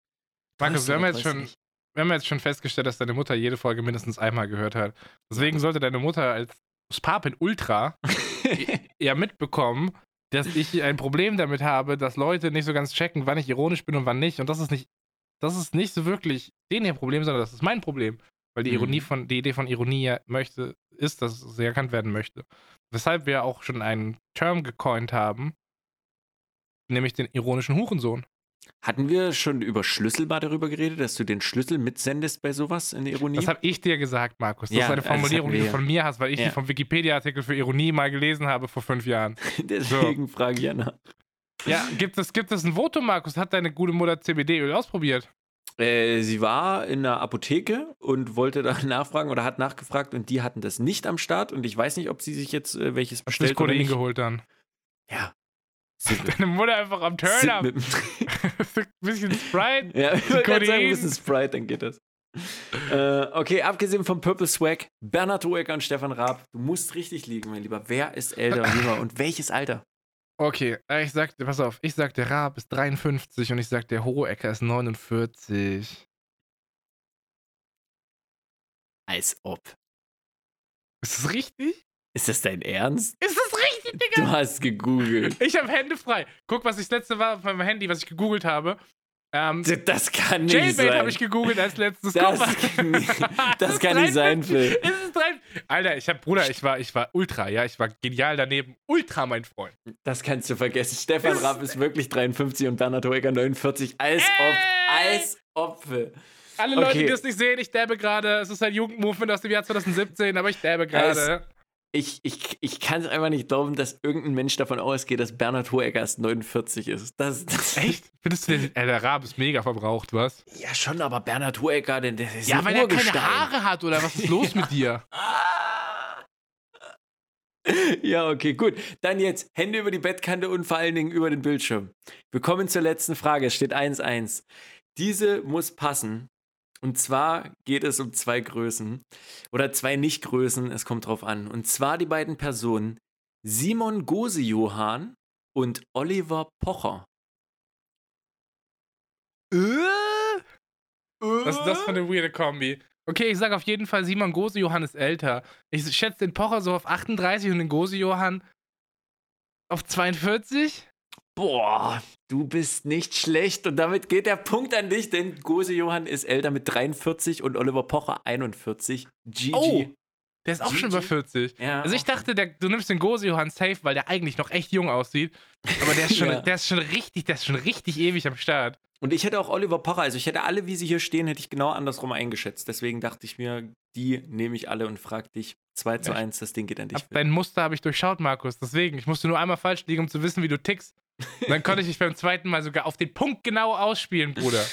Markus, wir haben, jetzt schon? Wir haben jetzt schon festgestellt, dass deine Mutter jede Folge mindestens einmal gehört hat. Deswegen sollte deine Mutter als Papin Ultra ja mitbekommen, dass ich ein Problem damit habe, dass Leute nicht so ganz checken, wann ich ironisch bin und wann nicht. Und das ist nicht, das ist nicht so wirklich denen ihr Problem, sondern das ist mein Problem. Weil die Mhm. Ironie von, die Idee von Ironie ja möchte, ist, dass sie erkannt werden möchte. Weshalb wir auch schon einen Term gecoint haben, nämlich den ironischen Hurensohn. Hatten wir schon über Schlüssel mal darüber geredet, dass du den Schlüssel mitsendest bei sowas in der Ironie? Das habe ich dir gesagt, Markus. Das Ja, ist eine das Formulierung, die du von mir hast, weil ich Ja. die vom Wikipedia-Artikel für Ironie mal gelesen habe vor fünf Jahren. Deswegen frage ich nach. Ja, gibt es, gibt es ein Votum, Markus? Hat deine gute Mutter CBD-Öl ausprobiert? Äh, sie war in der Apotheke und wollte da nachfragen oder hat nachgefragt und die hatten das nicht am Start und ich weiß nicht, ob sie sich jetzt äh, welches Hast du dich bestellt oder Codein nicht. geholt dann? Ja. Sind Deine Mutter einfach am Turn-Up. Ein bisschen Sprite. Ja, ich wollte gerade sagen, ein bisschen Sprite, dann geht das. Äh, okay, abgesehen vom Purple Swag, Bernhard Hoeker und Stefan Raab, du musst richtig liegen, mein Lieber. Wer ist älter und jünger und welches Alter? Okay, äh, ich sag pass auf, ich sag, der Raab ist 53 und ich sag, der Hohecker ist 49. Als ob. Ist das richtig? Ist das dein Ernst? Ist richtig, Du Digga? hast gegoogelt. Ich habe Hände frei. Guck, was ich das letzte war auf meinem Handy, was ich gegoogelt habe. Ähm, Das kann nicht Jailbait sein. habe ich gegoogelt als letztes. Das kann nicht- das kann nicht sein, 53. Phil. Alter, ich hab, Bruder, ich war, ich war ultra, ja, ich war genial daneben. Ultra, mein Freund. Das kannst du vergessen. Stefan Raab ist wirklich 53 und Bernhard Hoeker 49. Als ob. Ey! Als ob. Phil. Alle Leute, Okay. die das nicht sehen, ich dabbe gerade. Es ist ein Jugendmovement aus dem Jahr 2017, aber ich dabbe gerade. Ich, ich, ich kann es einfach nicht glauben, dass irgendein Mensch davon ausgeht, dass Bernhard Hoeker erst 49 ist. Das, das Echt? Findest du den, äh, der Raab ist mega verbraucht, was? Ja, schon, aber Bernhard Hoeker, denn der ist Ja, ein weil er keine. Haare hat, oder was ist los mit dir? Ja, okay, gut. Dann jetzt Hände über die Bettkante und vor allen Dingen über den Bildschirm. Wir kommen zur letzten Frage. Es steht 1-1. Diese muss passen. Und zwar geht es um zwei Größen oder zwei Nicht-Größen, es kommt drauf an. Und zwar die beiden Personen Simon Gose-Johann und Oliver Pocher. Was ist das für eine weirde Kombi? Okay, ich sag auf jeden Fall, Simon Gose-Johann ist älter. Ich schätze den Pocher so auf 38 und den Gose-Johann auf 42. Boah, du bist nicht schlecht. Und damit geht der Punkt an dich, denn Gose Johann ist älter mit 43 und Oliver Pocher 41. GG. Oh, Der ist auch schon GG. über 40. Ja, Also ich dachte, der, du nimmst den Gose Johann safe, weil der eigentlich noch echt jung aussieht. Aber der ist schon, Ja. der ist schon richtig, der ist schon richtig ewig am Start. Und ich hätte auch Oliver Pocher, also ich hätte alle, wie sie hier stehen, hätte ich genau andersrum eingeschätzt. Deswegen dachte ich mir, die nehme ich alle und frag dich 2 zu Ja. 1, das Ding geht an dich. Dein Muster habe ich durchschaut, Markus. Deswegen, ich musste nur einmal falsch liegen, um zu wissen, wie du tickst. Dann konnte ich dich beim zweiten Mal sogar auf den Punkt genau ausspielen, Bruder.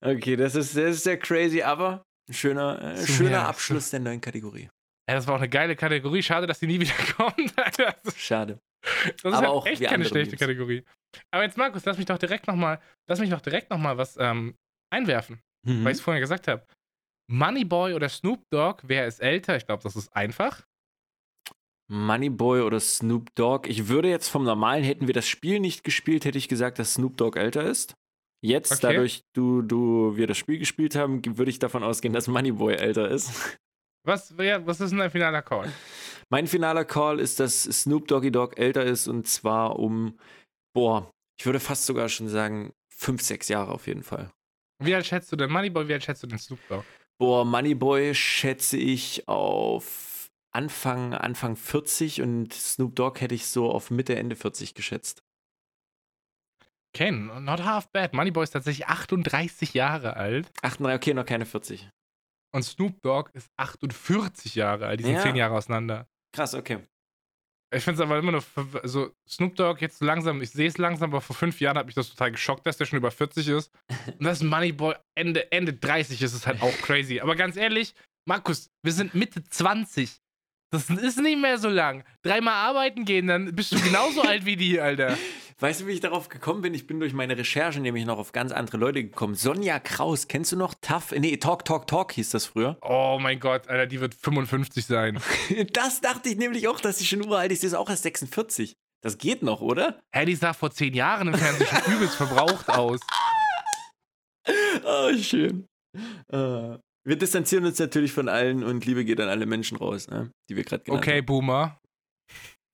Okay, das ist, das ist sehr crazy, aber ein schöner, äh, schöner. Abschluss der neuen Kategorie. Ja, das war auch eine geile Kategorie. Schade, dass die nie wieder kommt. Alter. Ist Schade. das ist Aber halt auch echt keine schlechte Memes. Kategorie. Aber jetzt, Markus, lass mich doch direkt nochmal, lass mich doch direkt noch mal was ähm, einwerfen, Mhm. weil ich es vorhin gesagt habe. Moneyboy oder Snoop Dogg, wer ist älter? Ich glaube, das ist einfach. Moneyboy oder Snoop Dogg. Ich würde jetzt vom Normalen, hätten wir das Spiel nicht gespielt, hätte ich gesagt, dass Snoop Dogg älter ist. Jetzt, Okay. dadurch, du, du, wir das Spiel gespielt haben, würde ich davon ausgehen, dass Moneyboy älter ist. Was, was ist denn dein finaler Call? Mein finaler Call ist, dass Snoop Doggy Dogg älter ist und zwar um, boah, ich würde fast sogar schon sagen, fünf, sechs Jahre auf jeden Fall. Wie alt schätzt du den Moneyboy, wie alt schätzt du den Snoop Dogg? Boah, Moneyboy schätze ich auf Anfang, Anfang 40 und Snoop Dogg hätte ich so auf Mitte, Ende 40 geschätzt. Okay, not half bad. Moneyboy ist tatsächlich 38 Jahre alt 38, okay, noch keine 40. und Snoop Dogg ist 48 Jahre alt. Die sind Ja. 10 Jahre auseinander. Krass, okay. Ich finde es aber immer noch, also Snoop Dogg jetzt langsam, ich sehe es langsam, aber vor fünf Jahren hat mich das total geschockt, dass der schon über 40 ist. Und das Moneyboy Ende, Ende 30 ist es halt auch crazy. Aber ganz ehrlich, Markus, wir sind Mitte 20. Das ist nicht mehr so lang. Dreimal arbeiten gehen, dann bist du genauso alt wie die, Alter. Weißt du, wie ich darauf gekommen bin? Ich bin durch meine Recherche nämlich noch auf ganz andere Leute gekommen. Sonja Kraus, kennst du noch? Tough? Nee, Talk, Talk, Talk hieß das früher. Oh mein Gott, Alter, die wird 55 sein. Das dachte ich nämlich auch, dass sie schon uralt ist. Sie ist auch erst 46. Das geht noch, oder? Hä, die sah vor zehn Jahren im Fernsehen schon übelst verbraucht aus. Oh, schön. Äh, wir distanzieren uns natürlich von allen und Liebe geht an alle Menschen raus, ne? die wir gerade genannt Okay, haben. Boomer.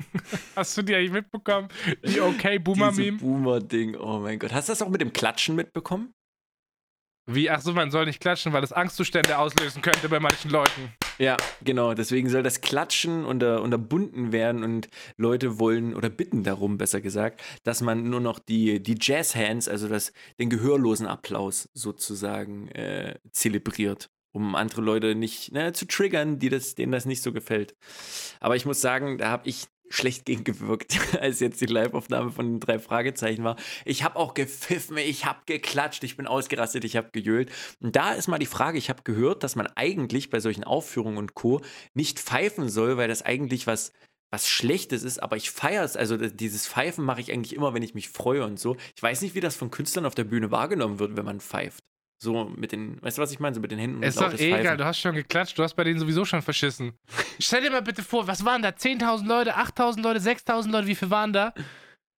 Hast du die eigentlich mitbekommen? Die Okay, Diese Boomer-Meme? Boomer-Ding, oh mein Gott. Hast du das auch mit dem Klatschen mitbekommen? Wie, ach so, man soll nicht klatschen, weil es Angstzustände auslösen könnte bei manchen Leuten. Ja, genau. Deswegen soll das Klatschen unter, unterbunden werden und Leute wollen oder bitten darum, besser gesagt, dass man nur noch die, die Jazz-Hands, also das, den gehörlosen Applaus sozusagen äh, zelebriert, um andere Leute nicht ne, zu triggern, die das, denen das nicht so gefällt. Aber ich muss sagen, da habe ich schlecht gegengewirkt, als jetzt die Live-Aufnahme von den drei Fragezeichen war. Ich habe auch gepfiffen, ich habe geklatscht, ich bin ausgerastet, ich habe gejöhlt. Und da ist mal die Frage, ich habe gehört, dass man eigentlich bei solchen Aufführungen und Co. nicht pfeifen soll, weil das eigentlich was was Schlechtes ist, aber ich feiere es. Also dieses Pfeifen mache ich eigentlich immer, wenn ich mich freue und so. Ich weiß nicht, wie das von Künstlern auf der Bühne wahrgenommen wird, wenn man pfeift. So mit den, weißt du, was ich meine? So mit den Händen Ist doch eh egal, Pfeifen. du hast schon geklatscht, du hast bei denen sowieso schon verschissen. Stell dir mal bitte vor, was waren da? 10.000 Leute, 8.000 Leute, 6.000 Leute, wie viel waren da?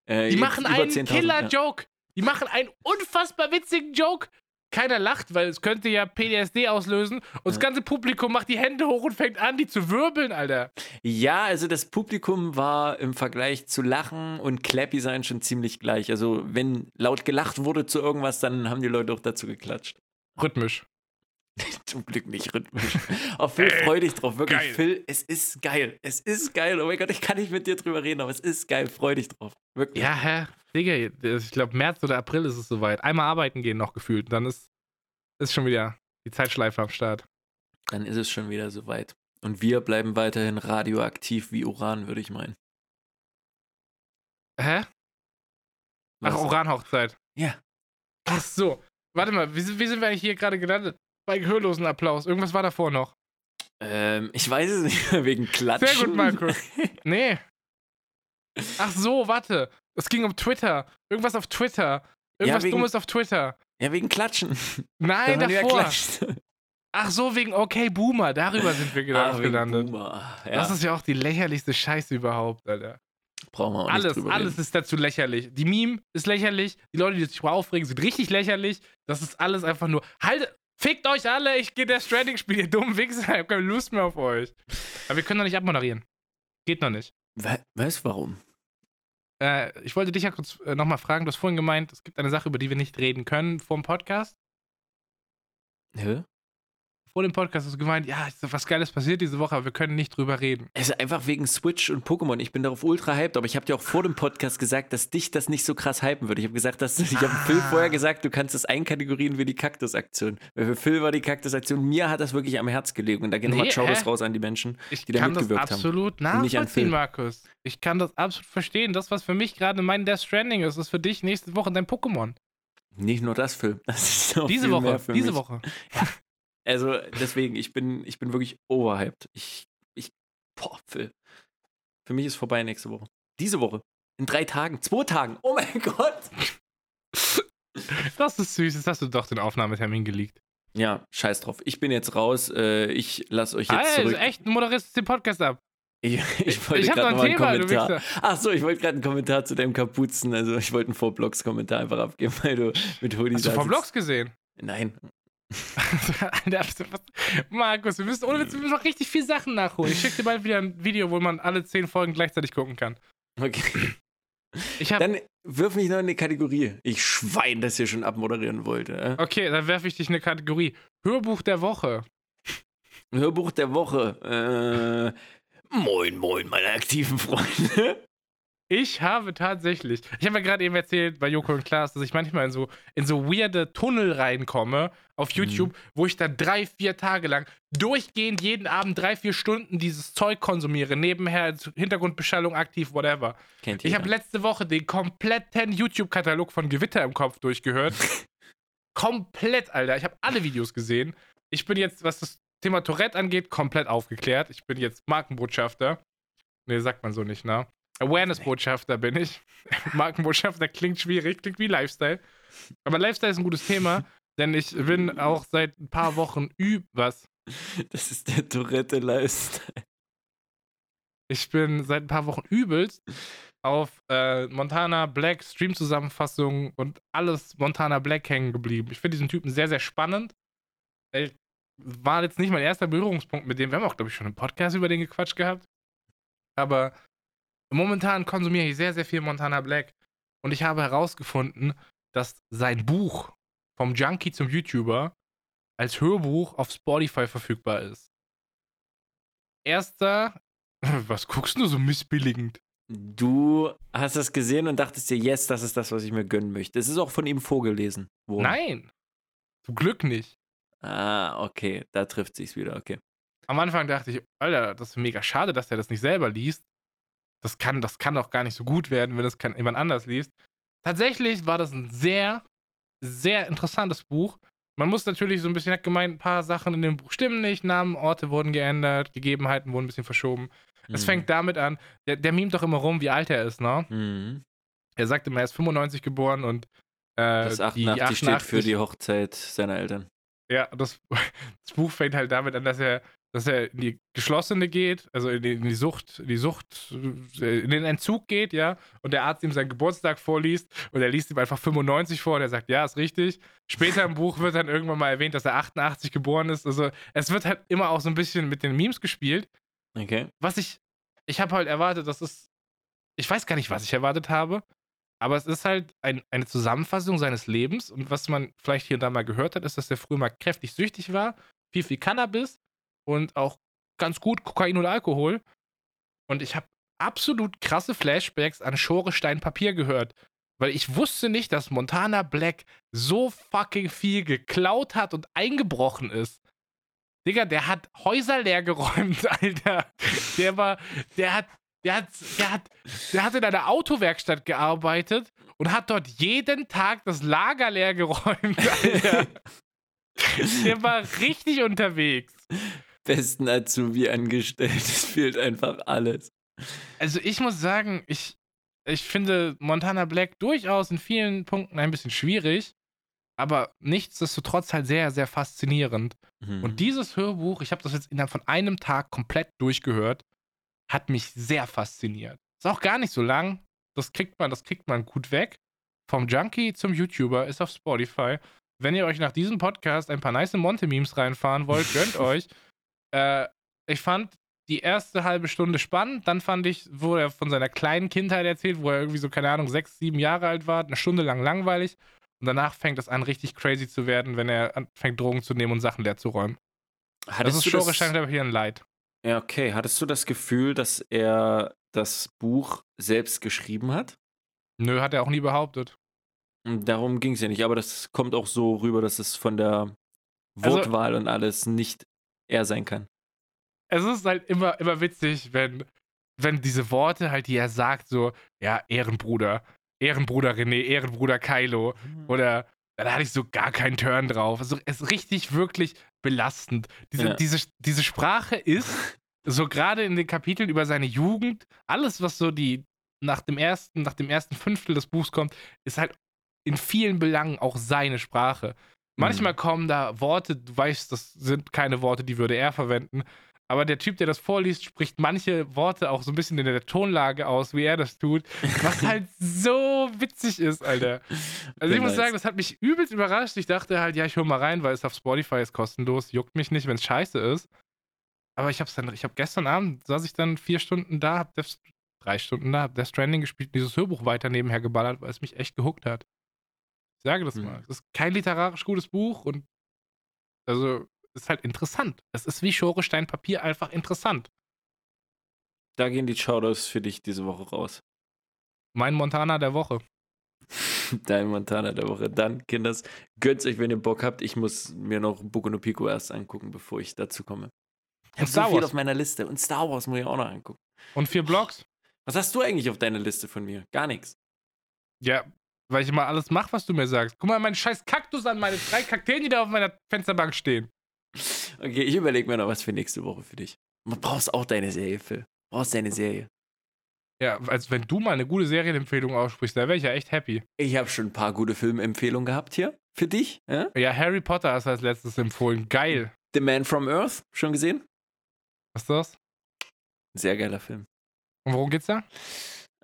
Äh, Die machen einen 10.000, ja. Killer-Joke. Die machen einen unfassbar witzigen Joke. Keiner lacht, weil es könnte ja PTSD auslösen. Und das ganze Publikum macht die Hände hoch und fängt an, die zu wirbeln, Alter. Ja, also das Publikum war im Vergleich zu Lachen und Clappy sein schon ziemlich gleich. Also wenn laut gelacht wurde zu irgendwas, dann haben die Leute auch dazu geklatscht. Rhythmisch. Zum Glück nicht rhythmisch. Oh, Phil, freu dich drauf. Wirklich, geil. Phil, es ist geil. Es ist geil. Oh mein Gott, ich kann nicht mit dir drüber reden, aber es ist geil. Freu dich drauf. Wirklich. Ja, hä? Digga, ich glaube, März oder April ist es soweit. Einmal arbeiten gehen noch gefühlt. Dann ist, ist schon wieder die Zeitschleife am Start. Dann ist es schon wieder soweit. Und wir bleiben weiterhin radioaktiv wie Uran, würde ich meinen. Hä? Ach, Was? Uranhochzeit. Ja. Ach so. Warte mal, wie, sind- wie sind wir eigentlich hier gerade gelandet? Bei gehörlosen Applaus. Irgendwas war davor noch. Ähm, ich weiß es nicht wegen Klatschen. Sehr gut, Markus. Nee. Ach so, warte. Es ging um Twitter. Irgendwas auf Twitter. Irgendwas wegen- Dummes auf Twitter. Ja, wegen Klatschen. Nein, davor. Ach so, wegen Okay Boomer. Darüber sind wir Ah, gelandet. Boomer. Ja, Das ist ja auch die lächerlichste Scheiße überhaupt, Alter. brauchen wir auch nicht Alles, drüber alles reden. ist dazu lächerlich. Die Meme ist lächerlich, die Leute, die sich darüber aufregen, sind richtig lächerlich. Das ist alles einfach nur. Halt, fickt euch alle, ich gehe der Stranding spielen, ihr dummen Wichser, ich hab keine Lust mehr auf euch. Aber wir können doch nicht abmoderieren. Geht noch nicht. We weißt du warum? Äh, ich wollte dich ja kurz äh, nochmal fragen. Du hast vorhin gemeint, es gibt eine Sache, über die wir nicht reden können vor dem Podcast. Hä? Vor dem Podcast hast du gemeint, ja, ist was Geiles passiert diese Woche, aber wir können nicht drüber reden. Also einfach wegen Switch und Pokémon. Ich bin darauf ultra hyped, aber ich habe dir auch vor dem Podcast gesagt, dass dich das nicht so krass hypen würde. Ich habe gesagt, dass ich habe Phil Ah. vorher gesagt, du kannst das einkategorieren wie die Kaktusaktion. Weil für Phil war die Kaktusaktion, mir hat das wirklich am Herz gelegen. Und da gehen Nee, nochmal hä? raus an die Menschen. Ich die da kann das mitgewirkt haben. absolut Und nicht an Phil. nachvollziehen, Markus. Ich kann das absolut verstehen. Das, was für mich gerade mein Death Stranding ist, ist für dich nächste Woche dein Pokémon. Nicht nur das, Phil. Das ist noch Diese Woche, diese mich. Woche. Also deswegen, ich bin, ich bin wirklich overhyped. Ich, ich, boah, Phil. Für mich ist vorbei nächste Woche. Diese Woche. In drei Tagen, zwei Tagen. Oh mein Gott. Das ist süß. Jetzt hast du doch den Aufnahmetermin geleakt. Ja, scheiß drauf. Ich bin jetzt raus. Äh, ich lasse euch jetzt Alter, zurück. echt, moderierst den Podcast ab. Ich, ich wollte gerade noch einen Kommentar. Ach so, ich wollte gerade einen Kommentar zu deinem Kapuzen. Also ich wollte einen Vorblogs-Kommentar einfach abgeben, weil du mit Hoodie Hast du. Vlogs gesehen? Nein. Markus, wir müssen ohne Witz, wir müssen noch richtig viel Sachen nachholen. Ich schicke dir bald wieder ein Video, wo man alle zehn Folgen gleichzeitig gucken kann. Okay. Dann wirf mich noch in die Kategorie. Ich Schwein, das hier schon abmoderieren wollte. äh. Okay, dann werfe ich dich in eine Kategorie. Hörbuch der Woche. Hörbuch der Woche. Äh, moin, moin, meine aktiven Freunde. Ich habe tatsächlich, ich habe ja gerade eben erzählt bei Joko und Klaas, dass ich manchmal in so, in so weirde Tunnel reinkomme auf YouTube, wo ich dann drei, vier Tage lang durchgehend jeden Abend drei, vier Stunden dieses Zeug konsumiere, nebenher Hintergrundbeschallung aktiv, whatever. Kennt Ich habe letzte Woche den kompletten YouTube-Katalog von Gewitter im Kopf durchgehört. komplett, Alter. Ich habe alle Videos gesehen. Ich bin jetzt, was das Thema Tourette angeht, komplett aufgeklärt. Ich bin jetzt Markenbotschafter. Nee, sagt man so nicht, ne? Awareness-Botschafter bin ich. Markenbotschafter klingt schwierig, klingt wie Lifestyle. Aber Lifestyle ist ein gutes Thema, denn ich bin auch seit ein paar Wochen üb was. Das ist der Tourette-Lifestyle. Ich bin seit ein paar Wochen übelst auf äh, Montana Black Stream-Zusammenfassungen und alles Montana Black hängen geblieben. Ich finde diesen Typen sehr, sehr spannend. Ich war jetzt nicht mein erster Berührungspunkt mit dem. Wir haben auch, glaube ich, schon einen Podcast über den gequatscht gehabt. Aber momentan konsumiere ich sehr, sehr viel Montana Black. Und ich habe herausgefunden, dass sein Buch vom Junkie zum YouTuber als Hörbuch auf Spotify verfügbar ist. Erster, was guckst du so missbilligend? Du hast das gesehen und dachtest dir, yes, das ist das, was ich mir gönnen möchte. Es ist auch von ihm vorgelesen. worden. Nein, zum Glück nicht. Ah, okay. Da trifft sich's wieder, okay. Am Anfang dachte ich, Alter, das ist mega schade, dass er das nicht selber liest. Das kann, das kann doch gar nicht so gut werden, wenn das kann, jemand anders liest. Tatsächlich war das ein sehr, sehr interessantes Buch. Man muss natürlich so ein bisschen, hat gemeint, ein paar Sachen in dem Buch stimmen nicht. Namen, Orte wurden geändert, Gegebenheiten wurden ein bisschen verschoben. Es Mhm. fängt damit an, der, der mimt doch immer rum, wie alt er ist, ne? Mhm. Er sagt immer, er ist 95 geboren und äh, Das die 88, steht für die Hochzeit seiner Eltern. Ja, das, das Buch fängt halt damit an, dass er, dass er in die geschlossene geht, also in die, in die Sucht, in die Sucht, äh, in den Entzug geht, ja, und der Arzt ihm seinen Geburtstag vorliest und er liest ihm einfach 95 vor und er sagt, ja, ist richtig. Später im Buch wird dann irgendwann mal erwähnt, dass er 88 geboren ist. Also es wird halt immer auch so ein bisschen mit den Memes gespielt. Okay. Was ich, ich habe halt erwartet, das ist, ich weiß gar nicht, was ich erwartet habe, aber es ist halt ein, eine Zusammenfassung seines Lebens und was man vielleicht hier und da mal gehört hat, ist, dass er früher mal kräftig süchtig war, viel, viel Cannabis und auch ganz gut Kokain und Alkohol. Und ich habe absolut krasse Flashbacks an Schorestein Papier gehört, weil ich wusste nicht, dass Montana Black so fucking viel geklaut hat und eingebrochen ist. Digga, der hat Häuser leer geräumt, Alter. Der war, der hat, der hat, der hat, der hat in einer Autowerkstatt gearbeitet und hat dort jeden Tag das Lager leer geräumt, Alter. Der war richtig unterwegs. Besten Azubi angestellt. Es fehlt einfach alles. Also ich muss sagen, ich, ich finde Montana Black durchaus in vielen Punkten ein bisschen schwierig, aber nichtsdestotrotz halt sehr, sehr faszinierend. Mhm. Und dieses Hörbuch, ich habe das jetzt innerhalb von einem Tag komplett durchgehört, hat mich sehr fasziniert. Ist auch gar nicht so lang. Das kriegt man, das kriegt man gut weg. Vom Junkie zum YouTuber ist auf Spotify. Wenn ihr euch nach diesem Podcast ein paar nice Monte-Memes reinfahren wollt, gönnt euch. Äh, ich fand die erste halbe Stunde spannend. Dann fand ich, wo er von seiner kleinen Kindheit erzählt, wo er irgendwie so, keine Ahnung, sechs, sieben Jahre alt war, eine Stunde lang langweilig. Und danach fängt es an, richtig crazy zu werden, wenn er anfängt, Drogen zu nehmen und Sachen leer zu räumen. Hattest das ist du Shore scheint aber hier ein Leid. Ja, okay. Hattest du das Gefühl, dass er das Buch selbst geschrieben hat? Nö, hat er auch nie behauptet. Und Darum ging es ja nicht, aber das kommt auch so rüber, dass es von der Also- Wortwahl und alles nicht er sein kann. Es ist halt immer, immer witzig, wenn, wenn diese Worte halt, die er sagt, so, ja, Ehrenbruder, Ehrenbruder René, Ehrenbruder Kylo, oder da hatte ich so gar keinen Turn drauf. Also, es ist richtig, wirklich belastend. Diese, Ja. diese, diese Sprache ist, so gerade in den Kapiteln über seine Jugend, alles, was so die nach dem ersten, nach dem ersten Fünftel des Buchs kommt, ist halt in vielen Belangen auch seine Sprache. Manchmal kommen da Worte, du weißt, das sind keine Worte, die würde er verwenden. Aber der Typ, der das vorliest, spricht manche Worte auch so ein bisschen in der Tonlage aus, wie er das tut, was halt so witzig ist, Alter. Also ich muss sagen, das hat mich übelst überrascht. Ich dachte halt, ja, ich hol mal rein, weil es auf Spotify ist kostenlos, juckt mich nicht, wenn es scheiße ist. Aber ich hab's dann, ich hab gestern Abend, saß ich dann vier Stunden da, hab Death, drei Stunden da, hab Death Stranding gespielt und dieses Hörbuch weiter nebenher geballert, weil es mich echt gehuckt hat. Ich sage das Mhm. mal. Es ist kein literarisch gutes Buch und also ist halt interessant. Es ist wie Schorestein Papier einfach interessant. Da gehen die Shoutouts für dich diese Woche raus. Mein Montana der Woche. Dein Montana der Woche. Dann, Kinders, gönnt's euch, wenn ihr Bock habt. Ich muss mir noch Boku no Pico erst angucken, bevor ich dazu komme. Ich Und hab so Star viel Wars. auf meiner Liste. Und Star Wars muss ich auch noch angucken. Und vier Blogs? Was hast du eigentlich auf deiner Liste von mir? Gar nichts. Ja, weil ich immer alles mache, was du mir sagst. Guck mal, meinen scheiß Kaktus an, meine drei Kakteen, die da auf meiner Fensterbank stehen. Okay, ich überlege mir noch was für nächste Woche für dich. Du brauchst auch deine Serie, Phil. Du brauchst deine Serie. Ja, als wenn du mal eine gute Serienempfehlung aussprichst, da wäre ich ja echt happy. Ich habe schon ein paar gute Filmempfehlungen gehabt hier. Für dich. Ja? Ja, Harry Potter hast du als letztes empfohlen. Geil. The Man from Earth. Schon gesehen? Was ist das? Sehr geiler Film. Und worum geht's da?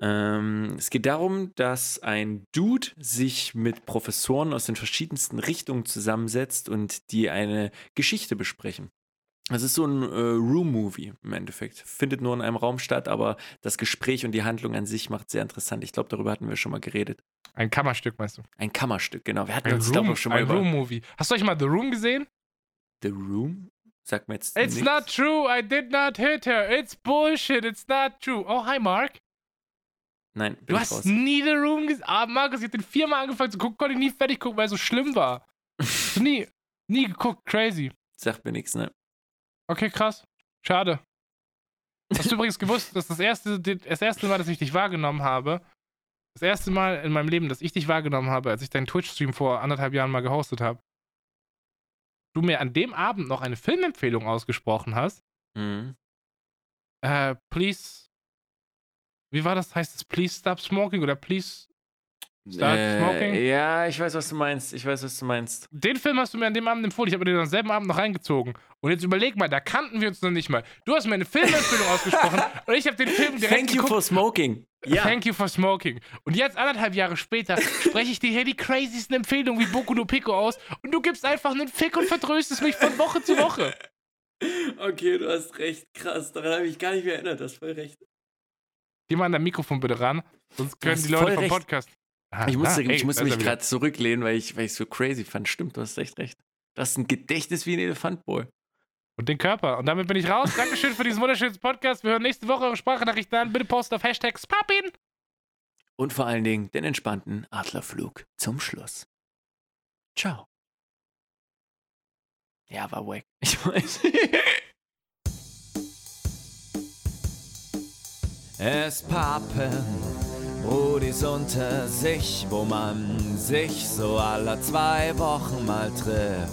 Ähm, es geht darum, dass ein Dude sich mit Professoren aus den verschiedensten Richtungen zusammensetzt und die eine Geschichte besprechen. Es ist so ein äh, Room-Movie im Endeffekt. Findet nur in einem Raum statt, aber das Gespräch und die Handlung an sich macht sehr interessant. Ich glaube, darüber hatten wir schon mal geredet. Ein Kammerstück, meinst du? Ein Kammerstück, genau. Wir hatten Ein uns, glaube ich, schon mal ein Room-Movie. Hast du euch mal The Room gesehen? The Room. Sagt mir jetzt It's nix. not true, I did not hit her. It's bullshit, it's not true. Oh, hi, Mark. Nein, Du hast raus. nie The Room gesehen. Ah, Markus, ich hab den viermal angefangen zu gucken, konnte ich nie fertig gucken, weil es so schlimm war. Hast du nie, nie geguckt, crazy. Sagt mir nichts, ne? Okay, krass. Schade. Hast du übrigens gewusst, dass das erste, das erste Mal, dass ich dich wahrgenommen habe, das erste Mal in meinem Leben, dass ich dich wahrgenommen habe, als ich deinen Twitch-Stream vor anderthalb Jahren mal gehostet habe, du mir an dem Abend noch eine Filmempfehlung ausgesprochen hast. Mhm. Äh, please. Wie war das? Heißt es please stop smoking oder please. Start smoking? Äh, ja, ich weiß, was du meinst. Ich weiß, was du meinst. Den Film hast du mir an dem Abend empfohlen. Ich habe mir den am selben Abend noch reingezogen. Und jetzt überleg mal, da kannten wir uns noch nicht mal. Du hast mir eine Filmempfehlung ausgesprochen und ich habe den Film direkt Thank you geguckt. for smoking. Ja. Thank you for smoking. Und jetzt, anderthalb Jahre später, spreche ich dir hier die craziesten Empfehlungen wie Boku no Pico aus und du gibst einfach einen Fick und vertröstest mich von Woche zu Woche. Okay, du hast recht. Krass. Daran habe ich gar nicht mehr erinnert. Du hast voll recht. Geh mal an dein Mikrofon bitte ran, sonst können die Leute vom recht. Podcast. Ah, Ich musste, ah, ey, ich musste mich er gerade zurücklehnen, weil ich es so crazy fand. Stimmt, du hast echt recht. Das ist ein Gedächtnis wie ein Elefantboy. Und den Körper. Und damit bin ich raus. Dankeschön für diesen wunderschönen Podcast. Wir hören nächste Woche eure Sprachnachrichten an. Bitte postet auf Hashtag Spapin. Und vor allen Dingen den entspannten Adlerflug zum Schluss. Ciao. Ja, war wack. Ich weiß. Es pappen Brudis unter sich, wo man sich so alle zwei Wochen mal trifft.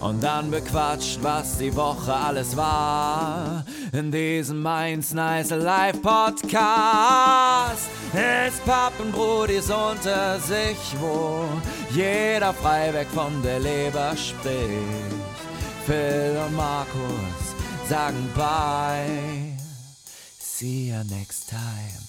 Und dann bequatscht, was die Woche alles war. In diesem Mainz Nice Live Podcast. Es pappen Brudis unter sich, wo jeder frei von der Leber spricht. Phil und Markus sagen bye. See you next time.